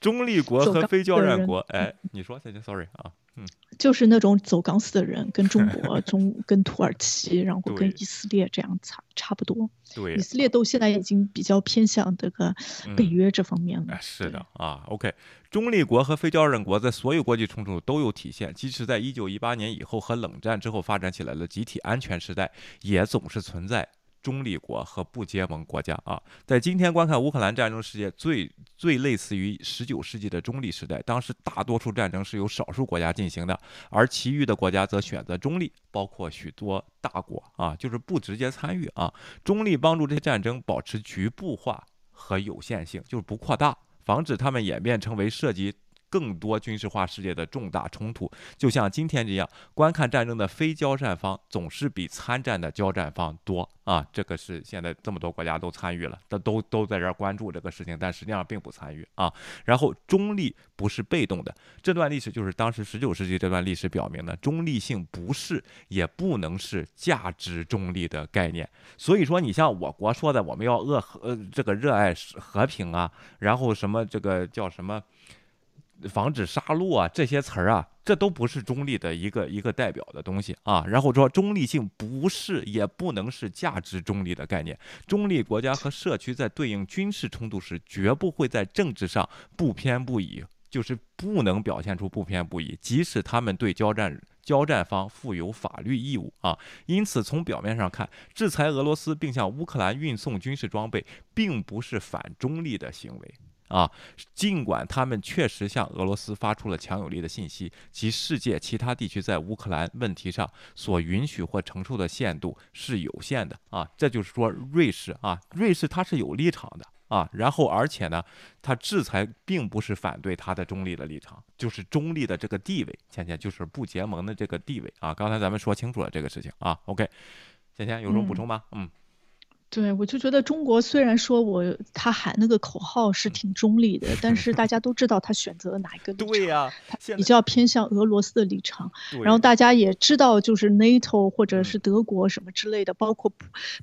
S1: 中立国和非交战国，哎，你说，谢谢，Sorry 啊。嗯，
S2: 就是那种走钢丝的人，跟中国、*laughs* 中跟土耳其，然后跟以色列这样差差不多。
S1: 对，
S2: 以色列都现在已经比较偏向这个北约这方面了。
S1: 是的啊，OK，中立国和非交战国在所有国际冲突都有体现，即使在一九一八年以后和冷战之后发展起来的集体安全时代，也总是存在。中立国和不结盟国家啊，在今天观看乌克兰战争世界最最类似于十九世纪的中立时代。当时大多数战争是由少数国家进行的，而其余的国家则选择中立，包括许多大国啊，就是不直接参与啊。中立帮助这些战争保持局部化和有限性，就是不扩大，防止他们演变成为涉及。更多军事化世界的重大冲突，就像今天这样，观看战争的非交战方总是比参战的交战方多啊！这个是现在这么多国家都参与了，都都都在这儿关注这个事情，但实际上并不参与啊。然后中立不是被动的，这段历史就是当时十九世纪这段历史表明的，中立性不是也不能是价值中立的概念。所以说，你像我国说的，我们要恶和呃这个热爱和平啊，然后什么这个叫什么？防止杀戮啊，这些词儿啊，这都不是中立的一个一个代表的东西啊。然后说中立性不是也不能是价值中立的概念。中立国家和社区在对应军事冲突时，绝不会在政治上不偏不倚，就是不能表现出不偏不倚，即使他们对交战。交战方负有法律义务啊。因此，从表面上看，制裁俄罗斯并向乌克兰运送军事装备，并不是反中立的行为。啊，尽管他们确实向俄罗斯发出了强有力的信息，及世界其他地区在乌克兰问题上所允许或承受的限度是有限的啊，这就是说，瑞士啊，瑞士它是有立场的啊，然后而且呢，它制裁并不是反对它的中立的立场，就是中立的这个地位，倩倩就是不结盟的这个地位啊，刚才咱们说清楚了这个事情啊，OK，倩倩有什么补充吗？嗯。
S2: 对，我就觉得中国虽然说我他喊那个口号是挺中立的，*laughs* 但是大家都知道他选择了哪一个立场，
S1: 对呀，
S2: 比较偏向俄罗斯的立场。然后大家也知道，就是 NATO 或者是德国什么之类的，包括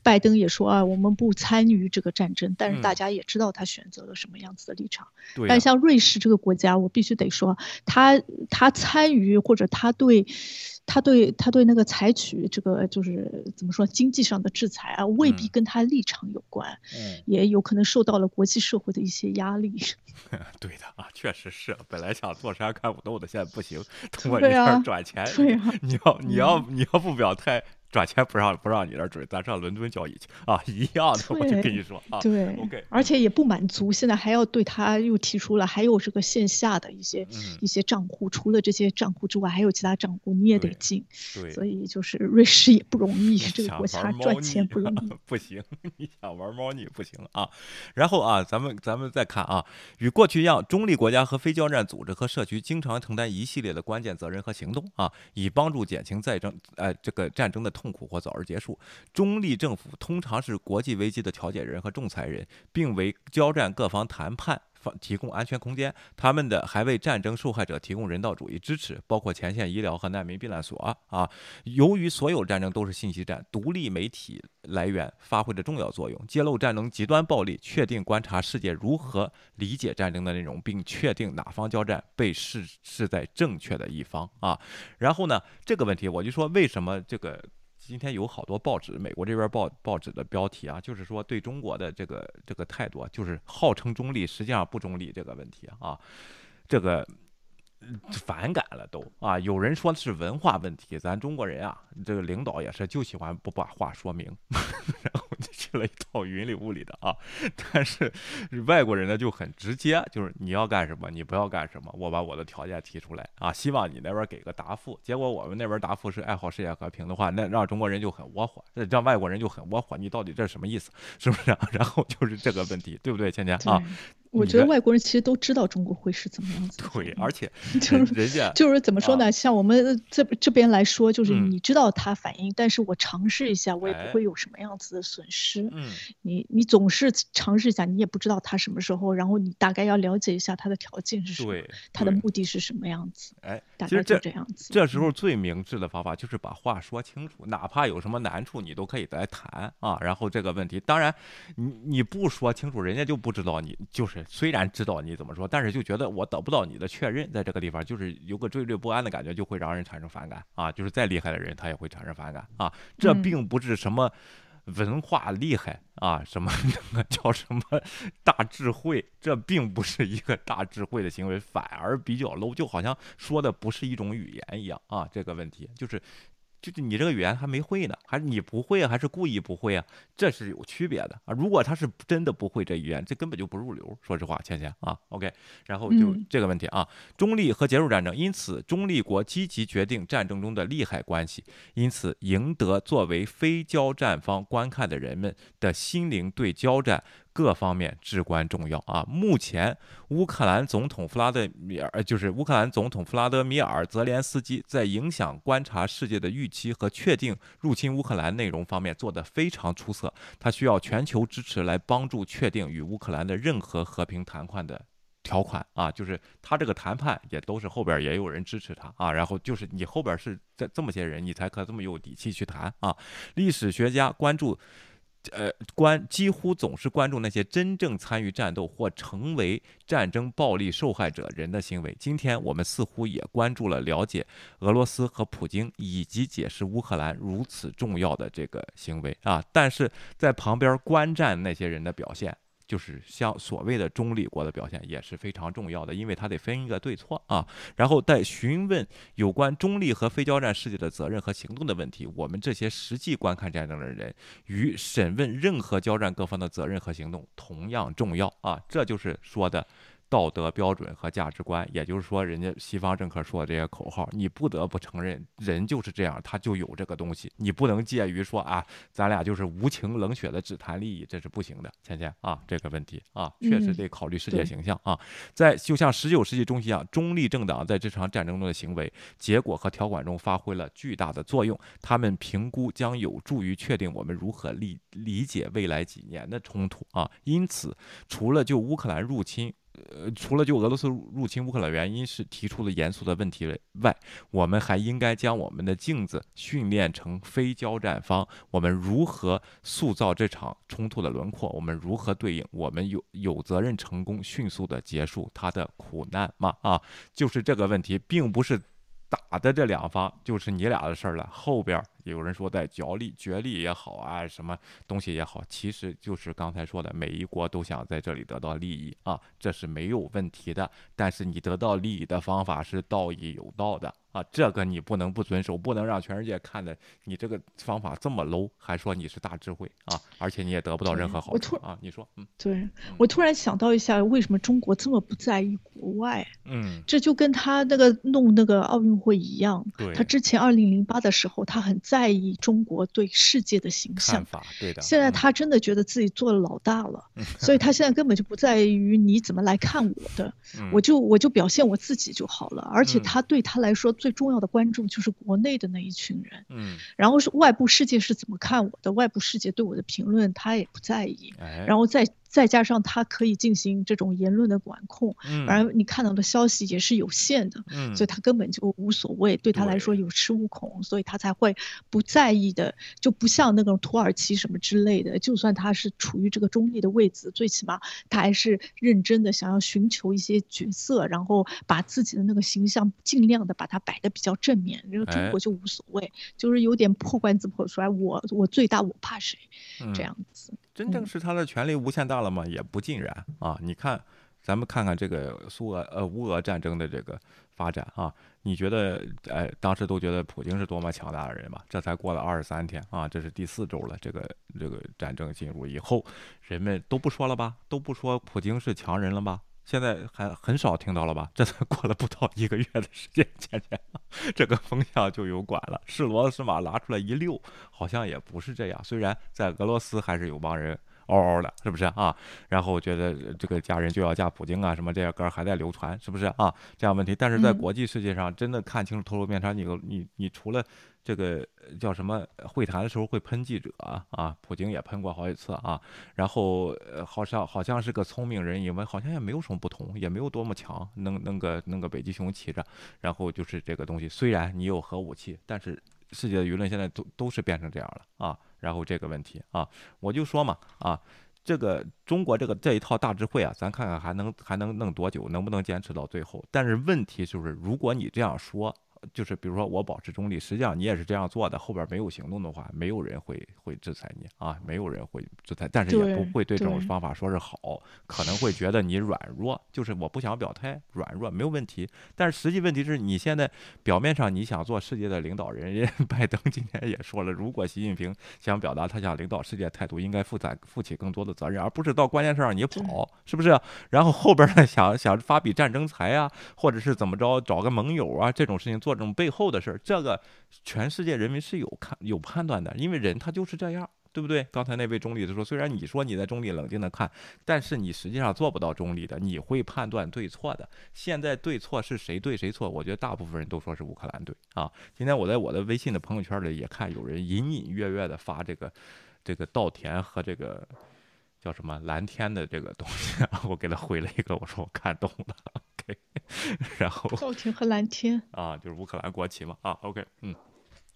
S2: 拜登也说啊，我们不参与这个战争。但是大家也知道他选择了什么样子的立场。但像瑞士这个国家，我必须得说，他他参与或者他对。他对他对那个采取这个就是怎么说经济上的制裁啊，未必跟他立场有关，嗯，也有可能受到了国际社会的一些压力。*laughs*
S1: 对的啊，确实是，本来想坐山看虎斗的，现在不行，通过这儿转钱，
S2: 对
S1: 呀，你要你要你要不表态。*laughs* 赚钱不让不让你那儿追，咱上伦敦交易去啊，一样的，我就跟你说啊，
S2: 对
S1: ，OK，
S2: 而且也不满足，现在还要对他又提出了，还有这个线下的一些一些账户，除了这些账户之外，还有其他账户你也得进，
S1: 对，
S2: 所以就是瑞士也不容易，这个国家赚钱不容易，
S1: 不行，你想玩猫腻不行啊。然后啊，咱们咱们再看啊，与过去一样，中立国家和非交战组织和社区经常承担一系列的关键责任和行动啊，以帮助减轻战争，呃，这个战争的。痛苦或早日结束。中立政府通常是国际危机的调解人和仲裁人，并为交战各方谈判提供安全空间。他们的还为战争受害者提供人道主义支持，包括前线医疗和难民避难所啊。由于所有战争都是信息战，独立媒体来源发挥着重要作用，揭露战争极端暴力，确定观察世界如何理解战争的内容，并确定哪方交战被视是在正确的一方啊。然后呢，这个问题我就说，为什么这个？今天有好多报纸，美国这边报报纸的标题啊，就是说对中国的这个这个态度，就是号称中立，实际上不中立这个问题啊，这个。反感了都啊！有人说是文化问题，咱中国人啊，这个领导也是就喜欢不把话说明，*laughs* 然后就去了一套云里雾里的啊。但是外国人呢就很直接，就是你要干什么，你不要干什么，我把我的条件提出来啊，希望你那边给个答复。结果我们那边答复是爱好世界和平的话，那让中国人就很窝火，让外国人就很窝火。你到底这什么意思？是不是？*laughs* 然后就是这个问题，对不对，芊芊啊？
S2: 我觉得外国人其实都知道中国会是怎么样子。
S1: 对，*laughs* 而且
S2: 就是
S1: 人家
S2: 就是怎么说呢？像我们这这边来说，就是你知道他反应，但是我尝试一下，我也不会有什么样子的损失。嗯，你你总是尝试一下，你也不知道他什么时候，然后你大概要了解一下他的条件是什么，他的目的是什么样子。
S1: 哎，
S2: 大概就
S1: 这
S2: 样子。
S1: 这时候最明智的方法就是把话说清楚，哪怕有什么难处，你都可以来谈啊。然后这个问题，当然你你不说清楚，人家就不知道你就是虽然知道。你怎么说？但是就觉得我得不到你的确认，在这个地方就是有个惴惴不安的感觉，就会让人产生反感啊！就是再厉害的人，他也会产生反感啊！这并不是什么文化厉害啊，什么那个叫什么 *laughs* 大智慧，这并不是一个大智慧的行为，反而比较 low，就好像说的不是一种语言一样啊！这个问题就是。就是你这个语言还没会呢，还是你不会啊，还是故意不会啊？这是有区别的啊。如果他是真的不会这语言，这根本就不入流。说实话，倩倩啊，OK。然后就这个问题啊，中立和结束战争，因此中立国积极决定战争中的利害关系，因此赢得作为非交战方观看的人们的心灵对交战。各方面至关重要啊！目前，乌克兰总统弗拉德米尔，就是乌克兰总统弗拉德米尔·泽连斯基，在影响观察世界的预期和确定入侵乌克兰内容方面做得非常出色。他需要全球支持来帮助确定与乌克兰的任何和平谈判的条款啊！就是他这个谈判也都是后边也有人支持他啊。然后就是你后边是这这么些人，你才可这么有底气去谈啊！历史学家关注。呃，关几乎总是关注那些真正参与战斗或成为战争暴力受害者人的行为。今天我们似乎也关注了了解俄罗斯和普京，以及解释乌克兰如此重要的这个行为啊。但是在旁边观战那些人的表现。就是像所谓的中立国的表现也是非常重要的，因为它得分一个对错啊。然后在询问有关中立和非交战世界的责任和行动的问题，我们这些实际观看战争的人与审问任何交战各方的责任和行动同样重要啊。这就是说的。道德标准和价值观，也就是说，人家西方政客说的这些口号，你不得不承认，人就是这样，他就有这个东西，你不能介于说啊，咱俩就是无情冷血的只谈利益，这是不行的，芊芊啊，这个问题啊，确实得考虑世界形象啊。在就像十九世纪中期一样，中立政党在这场战争中的行为、结果和条款中发挥了巨大的作用，他们评估将有助于确定我们如何理理解未来几年的冲突啊。因此，除了就乌克兰入侵。呃，除了就俄罗斯入侵乌克兰原因是提出了严肃的问题外，我们还应该将我们的镜子训练成非交战方。我们如何塑造这场冲突的轮廓？我们如何对应？我们有有责任成功迅速的结束他的苦难吗？啊，就是这个问题，并不是打的这两方就是你俩的事儿了，后边。有人说在角力、角力也好啊，什么东西也好，其实就是刚才说的，每一国都想在这里得到利益啊，这是没有问题的。但是你得到利益的方法是道义有道的啊，这个你不能不遵守，不能让全世界看的你这个方法这么 low，还说你是大智慧啊，而且你也得不到任何好处啊。你说，嗯，
S2: 对我突然想到一下，为什么中国这么不在意国外？
S1: 嗯，
S2: 这就跟他那个弄那个奥运会一样，
S1: 对，
S2: 他之前二零零八的时候，他很在。意中国对世界的形象，
S1: 对的。
S2: 现在他真的觉得自己做了老大了，所以他现在根本就不在于你怎么来看我的，我就我就表现我自己就好了。而且他对他来说最重要的观众就是国内的那一群人，
S1: 嗯，
S2: 然后是外部世界是怎么看我的，外部世界对我的评论他也不在意，然后再。再加上他可以进行这种言论的管控，嗯，而你看到的消息也是有限的，嗯，所以他根本就无所谓，对他来说有恃无恐，所以他才会不在意的，就不像那种土耳其什么之类的，就算他是处于这个中立的位置，最起码他还是认真的想要寻求一些角色，然后把自己的那个形象尽量的把它摆的比较正面。然后中国就无所谓，就是有点破罐子破摔，我我最大我怕谁，这样子。
S1: 真正是他的权力无限大了吗？也不尽然啊！你看，咱们看看这个苏俄呃乌俄战争的这个发展啊，你觉得哎，当时都觉得普京是多么强大的人嘛？这才过了二十三天啊，这是第四周了，这个这个战争进入以后，人们都不说了吧？都不说普京是强人了吧？现在还很少听到了吧？这才过了不到一个月的时间，前前这个风向就有拐了，是骡子是马拿出来一溜，好像也不是这样。虽然在俄罗斯还是有帮人嗷嗷的，是不是啊？然后觉得这个家人就要嫁普京啊，什么这些歌还在流传，是不是啊？这样问题，但是在国际世界上，真的看清楚头颅面纱，你你你除了。这个叫什么？会谈的时候会喷记者啊，普京也喷过好几次啊。然后，好像好像是个聪明人，因为好像也没有什么不同，也没有多么强，弄弄个弄个北极熊骑着。然后就是这个东西，虽然你有核武器，但是世界的舆论现在都都是变成这样了啊。然后这个问题啊，我就说嘛啊，这个中国这个这一套大智慧啊，咱看看还能还能弄多久，能不能坚持到最后？但是问题就是，如果你这样说。就是比如说我保持中立，实际上你也是这样做的。后边没有行动的话，没有人会会制裁你啊，没有人会制裁，但是也不会对这种方法说是好，可能会觉得你软弱，就是我不想表态，软弱没有问题。但是实际问题是你现在表面上你想做世界的领导人，人 *laughs* 拜登今天也说了，如果习近平想表达他想领导世界态度，应该负载负起更多的责任，而不是到关键事儿你跑，是不是？然后后边呢想想发笔战争财啊，或者是怎么着找个盟友啊，这种事情做。做这种背后的事儿，这个全世界人民是有看有判断的，因为人他就是这样，对不对？刚才那位中立的说，虽然你说你在中立冷静的看，但是你实际上做不到中立的，你会判断对错的。现在对错是谁对谁错？我觉得大部分人都说是乌克兰对啊。今天我在我的微信的朋友圈里也看有人隐隐约约的发这个这个稻田和这个叫什么蓝天的这个东西，我给他回了一个，我说我看懂了，OK。*laughs* 然后，
S2: 赵廷和蓝天
S1: 啊，就是乌克兰国旗嘛啊，OK，嗯，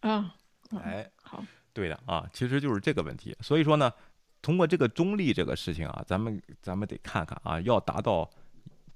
S2: 啊，
S1: 哎，
S2: 好，
S1: 对的啊，其实就是这个问题。所以说呢，通过这个中立这个事情啊，咱们咱们得看看啊，要达到，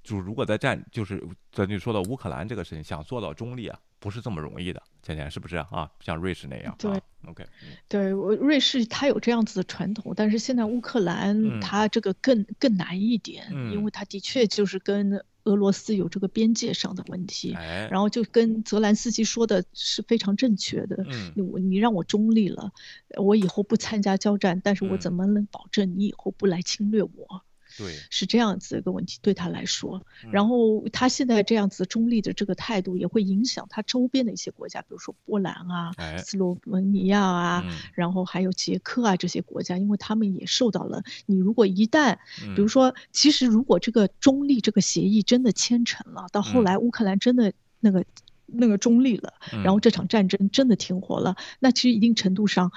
S1: 就如果在战，就是咱就说到乌克兰这个事情，想做到中立啊，不是这么容易的，倩倩是不是啊？像瑞士那样，
S2: 对
S1: ，OK，
S2: 对我瑞士它有这样子的传统，但是现在乌克兰它这个更更难一点，因为它的确就是跟俄罗斯有这个边界上的问题，然后就跟泽兰斯基说的是非常正确的，你你让我中立了，我以后不参加交战，但是我怎么能保证你以后不来侵略我？
S1: 对，
S2: 是这样子一个问题对他来说，然后他现在这样子中立的这个态度也会影响他周边的一些国家，比如说波兰啊、斯洛文尼亚啊，然后还有捷克啊这些国家，因为他们也受到了。你如果一旦，比如说，其实如果这个中立这个协议真的签成了，到后来乌克兰真的那个那个中立了，然后这场战争真的停火了，那其实一定程度上，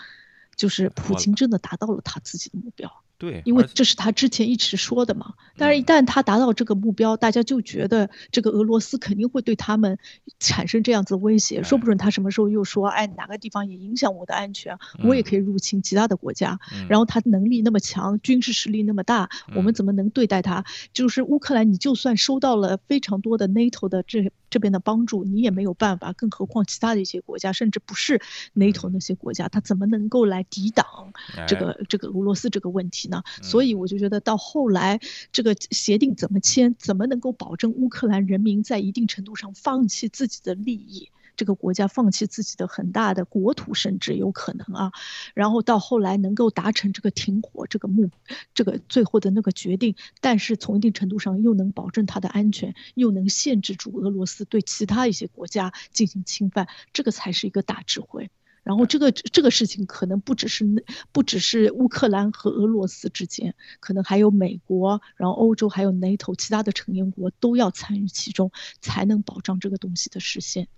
S2: 就是普京真的达到了他自己的目标。
S1: 对，
S2: 因为这是他之前一直说的嘛。但是，一旦他达到这个目标，大家就觉得这个俄罗斯肯定会对他们产生这样子的威胁。说不准他什么时候又说，哎，哪个地方也影响我的安全，我也可以入侵其他的国家。然后他能力那么强，军事实力那么大，我们怎么能对待他？就是乌克兰，你就算收到了非常多的 NATO 的这这边的帮助，你也没有办法。更何况其他的一些国家，甚至不是 NATO 那些国家，他怎么能够来抵挡这个这个俄罗斯这个问题？那所以我就觉得到后来这个协定怎么签，怎么能够保证乌克兰人民在一定程度上放弃自己的利益，这个国家放弃自己的很大的国土，甚至有可能啊，然后到后来能够达成这个停火这个目，这个最后的那个决定，但是从一定程度上又能保证它的安全，又能限制住俄罗斯对其他一些国家进行侵犯，这个才是一个大智慧。然后这个这个事情可能不只是不只是乌克兰和俄罗斯之间，可能还有美国，然后欧洲还有 NATO 其他的成员国都要参与其中，才能保障这个东西的实现。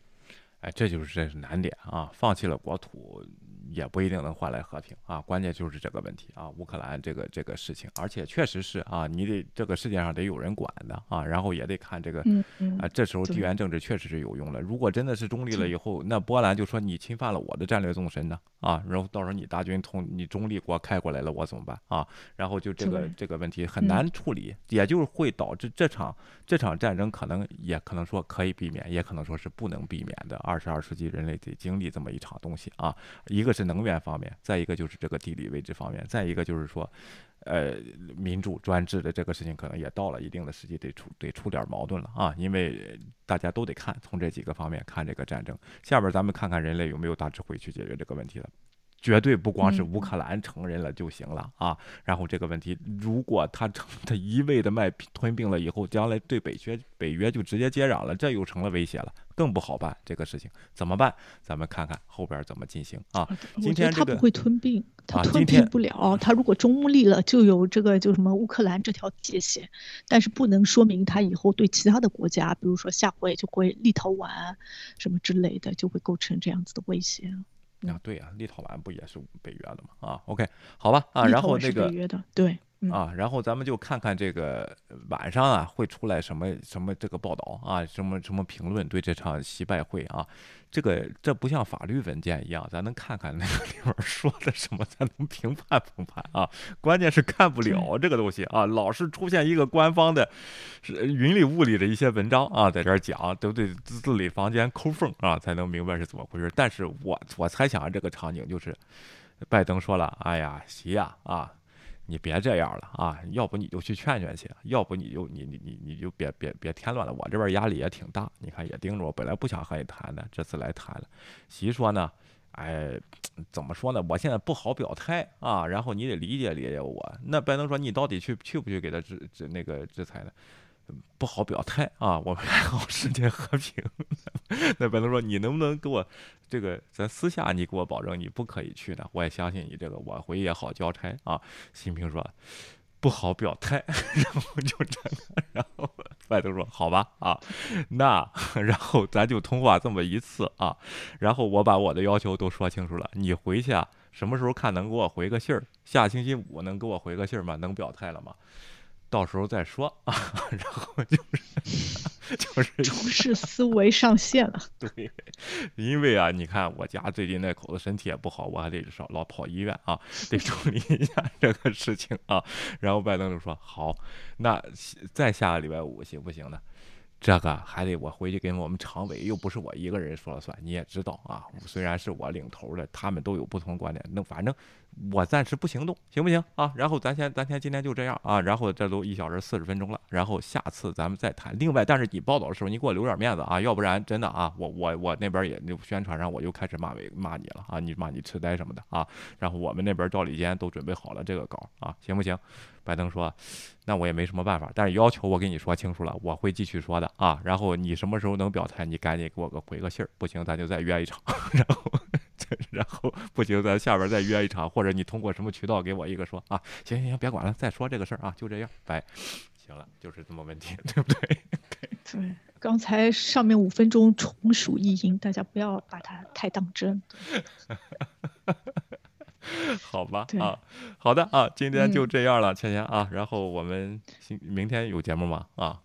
S1: 哎，这就是这是难点啊！放弃了国土。也不一定能换来和平啊，关键就是这个问题啊，乌克兰这个这个事情，而且确实是啊，你得这个世界上得有人管的啊，然后也得看这个，啊，这时候地缘政治确实是有用的。如果真的是中立了以后，那波兰就说你侵犯了我的战略纵深呢啊，然后到时候你大军从你中立国开过来了，我怎么办啊？然后就这个这个问题很难处理，也就是会导致这场这场战争可能也可能说可以避免，也可能说是不能避免的。二十二世纪人类得经历这么一场东西啊，一个是。能源方面，再一个就是这个地理位置方面，再一个就是说，呃，民主专制的这个事情可能也到了一定的时期，得出得出点矛盾了啊！因为大家都得看，从这几个方面看这个战争。下边咱们看看人类有没有大智慧去解决这个问题了。绝对不光是乌克兰承认了就行了啊！然后这个问题，如果他成他一味的卖吞并了以后，将来对北约北约就直接接壤了，这又成了威胁了，更不好办。这个事情怎么办？咱们看看后边怎么进行啊！今天
S2: 他不会吞并，他吞并不了。他如果中立了，就有这个就什么乌克兰这条界限，但是不能说明他以后对其他的国家，比如说下回就会立陶宛什么之类的，就会构成这样子的威胁。
S1: 啊，对呀，立陶宛不也是北约的吗？啊，OK，好吧，啊，然后那个
S2: 北约的，对。
S1: 啊，然后咱们就看看这个晚上啊会出来什么什么这个报道啊，什么什么评论对这场习拜会啊，这个这不像法律文件一样，咱能看看那个里面说的什么，咱能评判评判啊。关键是看不了这个东西啊，老是出现一个官方的云里雾里的一些文章啊，在这儿讲，都得字里房间抠缝啊，才能明白是怎么回事。但是我我猜想这个场景就是，拜登说了，哎呀，习呀啊。你别这样了啊！要不你就去劝劝去，要不你就你你你你就别别别添乱了。我这边压力也挺大，你看也盯着我。本来不想和你谈的，这次来谈了。习说呢，哎，怎么说呢？我现在不好表态啊。然后你得理解理解我。那拜登说，你到底去去不去给他制制那个制裁呢？不好表态啊，*laughs* 我们爱好世界和平。*laughs* 那拜登说，你能不能给我这个，咱私下你给我保证你不可以去呢？我也相信你这个，我回也好交差啊。习近平说不好表态，*laughs* 然后就这个，然后拜登说好吧啊，那然后咱就通话这么一次啊，然后我把我的要求都说清楚了，你回去啊，什么时候看能给我回个信儿？下星期五能给我回个信儿吗？能表态了吗？到时候再说啊，*laughs* 然后就是 *laughs* 就是
S2: 处事思维上线了。
S1: 对，因为啊，你看我家最近那口子身体也不好，我还得少老跑医院啊，得处理一下这个事情啊。然后拜登就说：“好，那再下个礼拜五行不行呢？”这个还得我回去跟我们常委，又不是我一个人说了算。你也知道啊，虽然是我领头的，他们都有不同观点。那反正我暂时不行动，行不行啊？然后咱先，咱先今天就这样啊。然后这都一小时四十分钟了，然后下次咱们再谈。另外，但是你报道的时候，你给我留点面子啊，要不然真的啊，我我我那边也就宣传上我又开始骂伟骂你了啊，你骂你痴呆什么的啊。然后我们那边赵里坚都准备好了这个稿啊，行不行？拜登说：“那我也没什么办法，但是要求我跟你说清楚了，我会继续说的啊。然后你什么时候能表态，你赶紧给我个回个信儿，不行咱就再约一场。*laughs* 然后，然后不行咱下边再约一场，或者你通过什么渠道给我一个说啊。行行行，别管了，再说这个事儿啊，就这样，拜。行了，就是这么问题，对不对？
S2: 对，刚才上面五分钟纯属意淫，大家不要把它太当真。*laughs* ”
S1: 好吧，啊，好的啊，今天就这样了，芊芊啊，然后我们明天有节目吗？啊，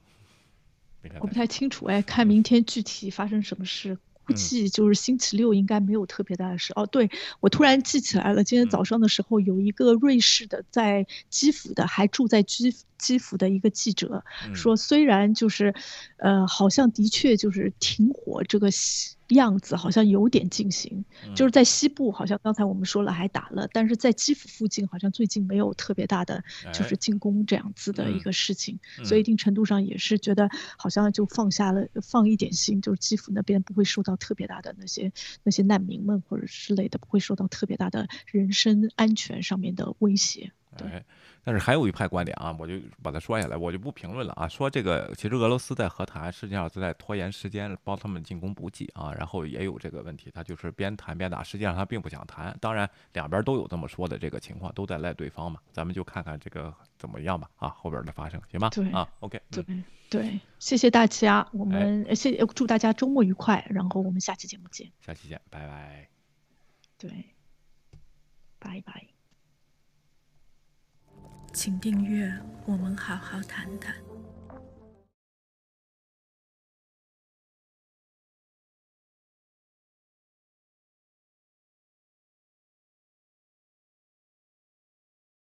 S2: 我不太清楚哎，看明天具体发生什么事，估计就是星期六应该没有特别大的事。哦，对，我突然记起来了，今天早上的时候有一个瑞士的在基辅的，还住在基基辅的一个记者说，虽然就是，呃，好像的确就是停火这个。样子好像有点进行，就是在西部，好像刚才我们说了还打了，但是在基辅附近好像最近没有特别大的就是进攻这样子的一个事情，所以一定程度上也是觉得好像就放下了放一点心，就是基辅那边不会受到特别大的那些那些难民们或者之类的不会受到特别大的人身安全上面的威胁。对。
S1: 但是还有一派观点啊，我就把它说下来，我就不评论了啊。说这个其实俄罗斯在和谈，实际上是在拖延时间，帮他们进攻补给啊。然后也有这个问题，他就是边谈边打，实际上他并不想谈。当然两边都有这么说的这个情况，都在赖对方嘛。咱们就看看这个怎么样吧啊，后边的发生行吗？
S2: 对
S1: 啊，OK，
S2: 对对，谢谢大家，我们谢祝大家周末愉快，然后我们下期节目见，
S1: 下期见，拜拜。
S2: 对，拜拜。请订阅，我们好好谈谈。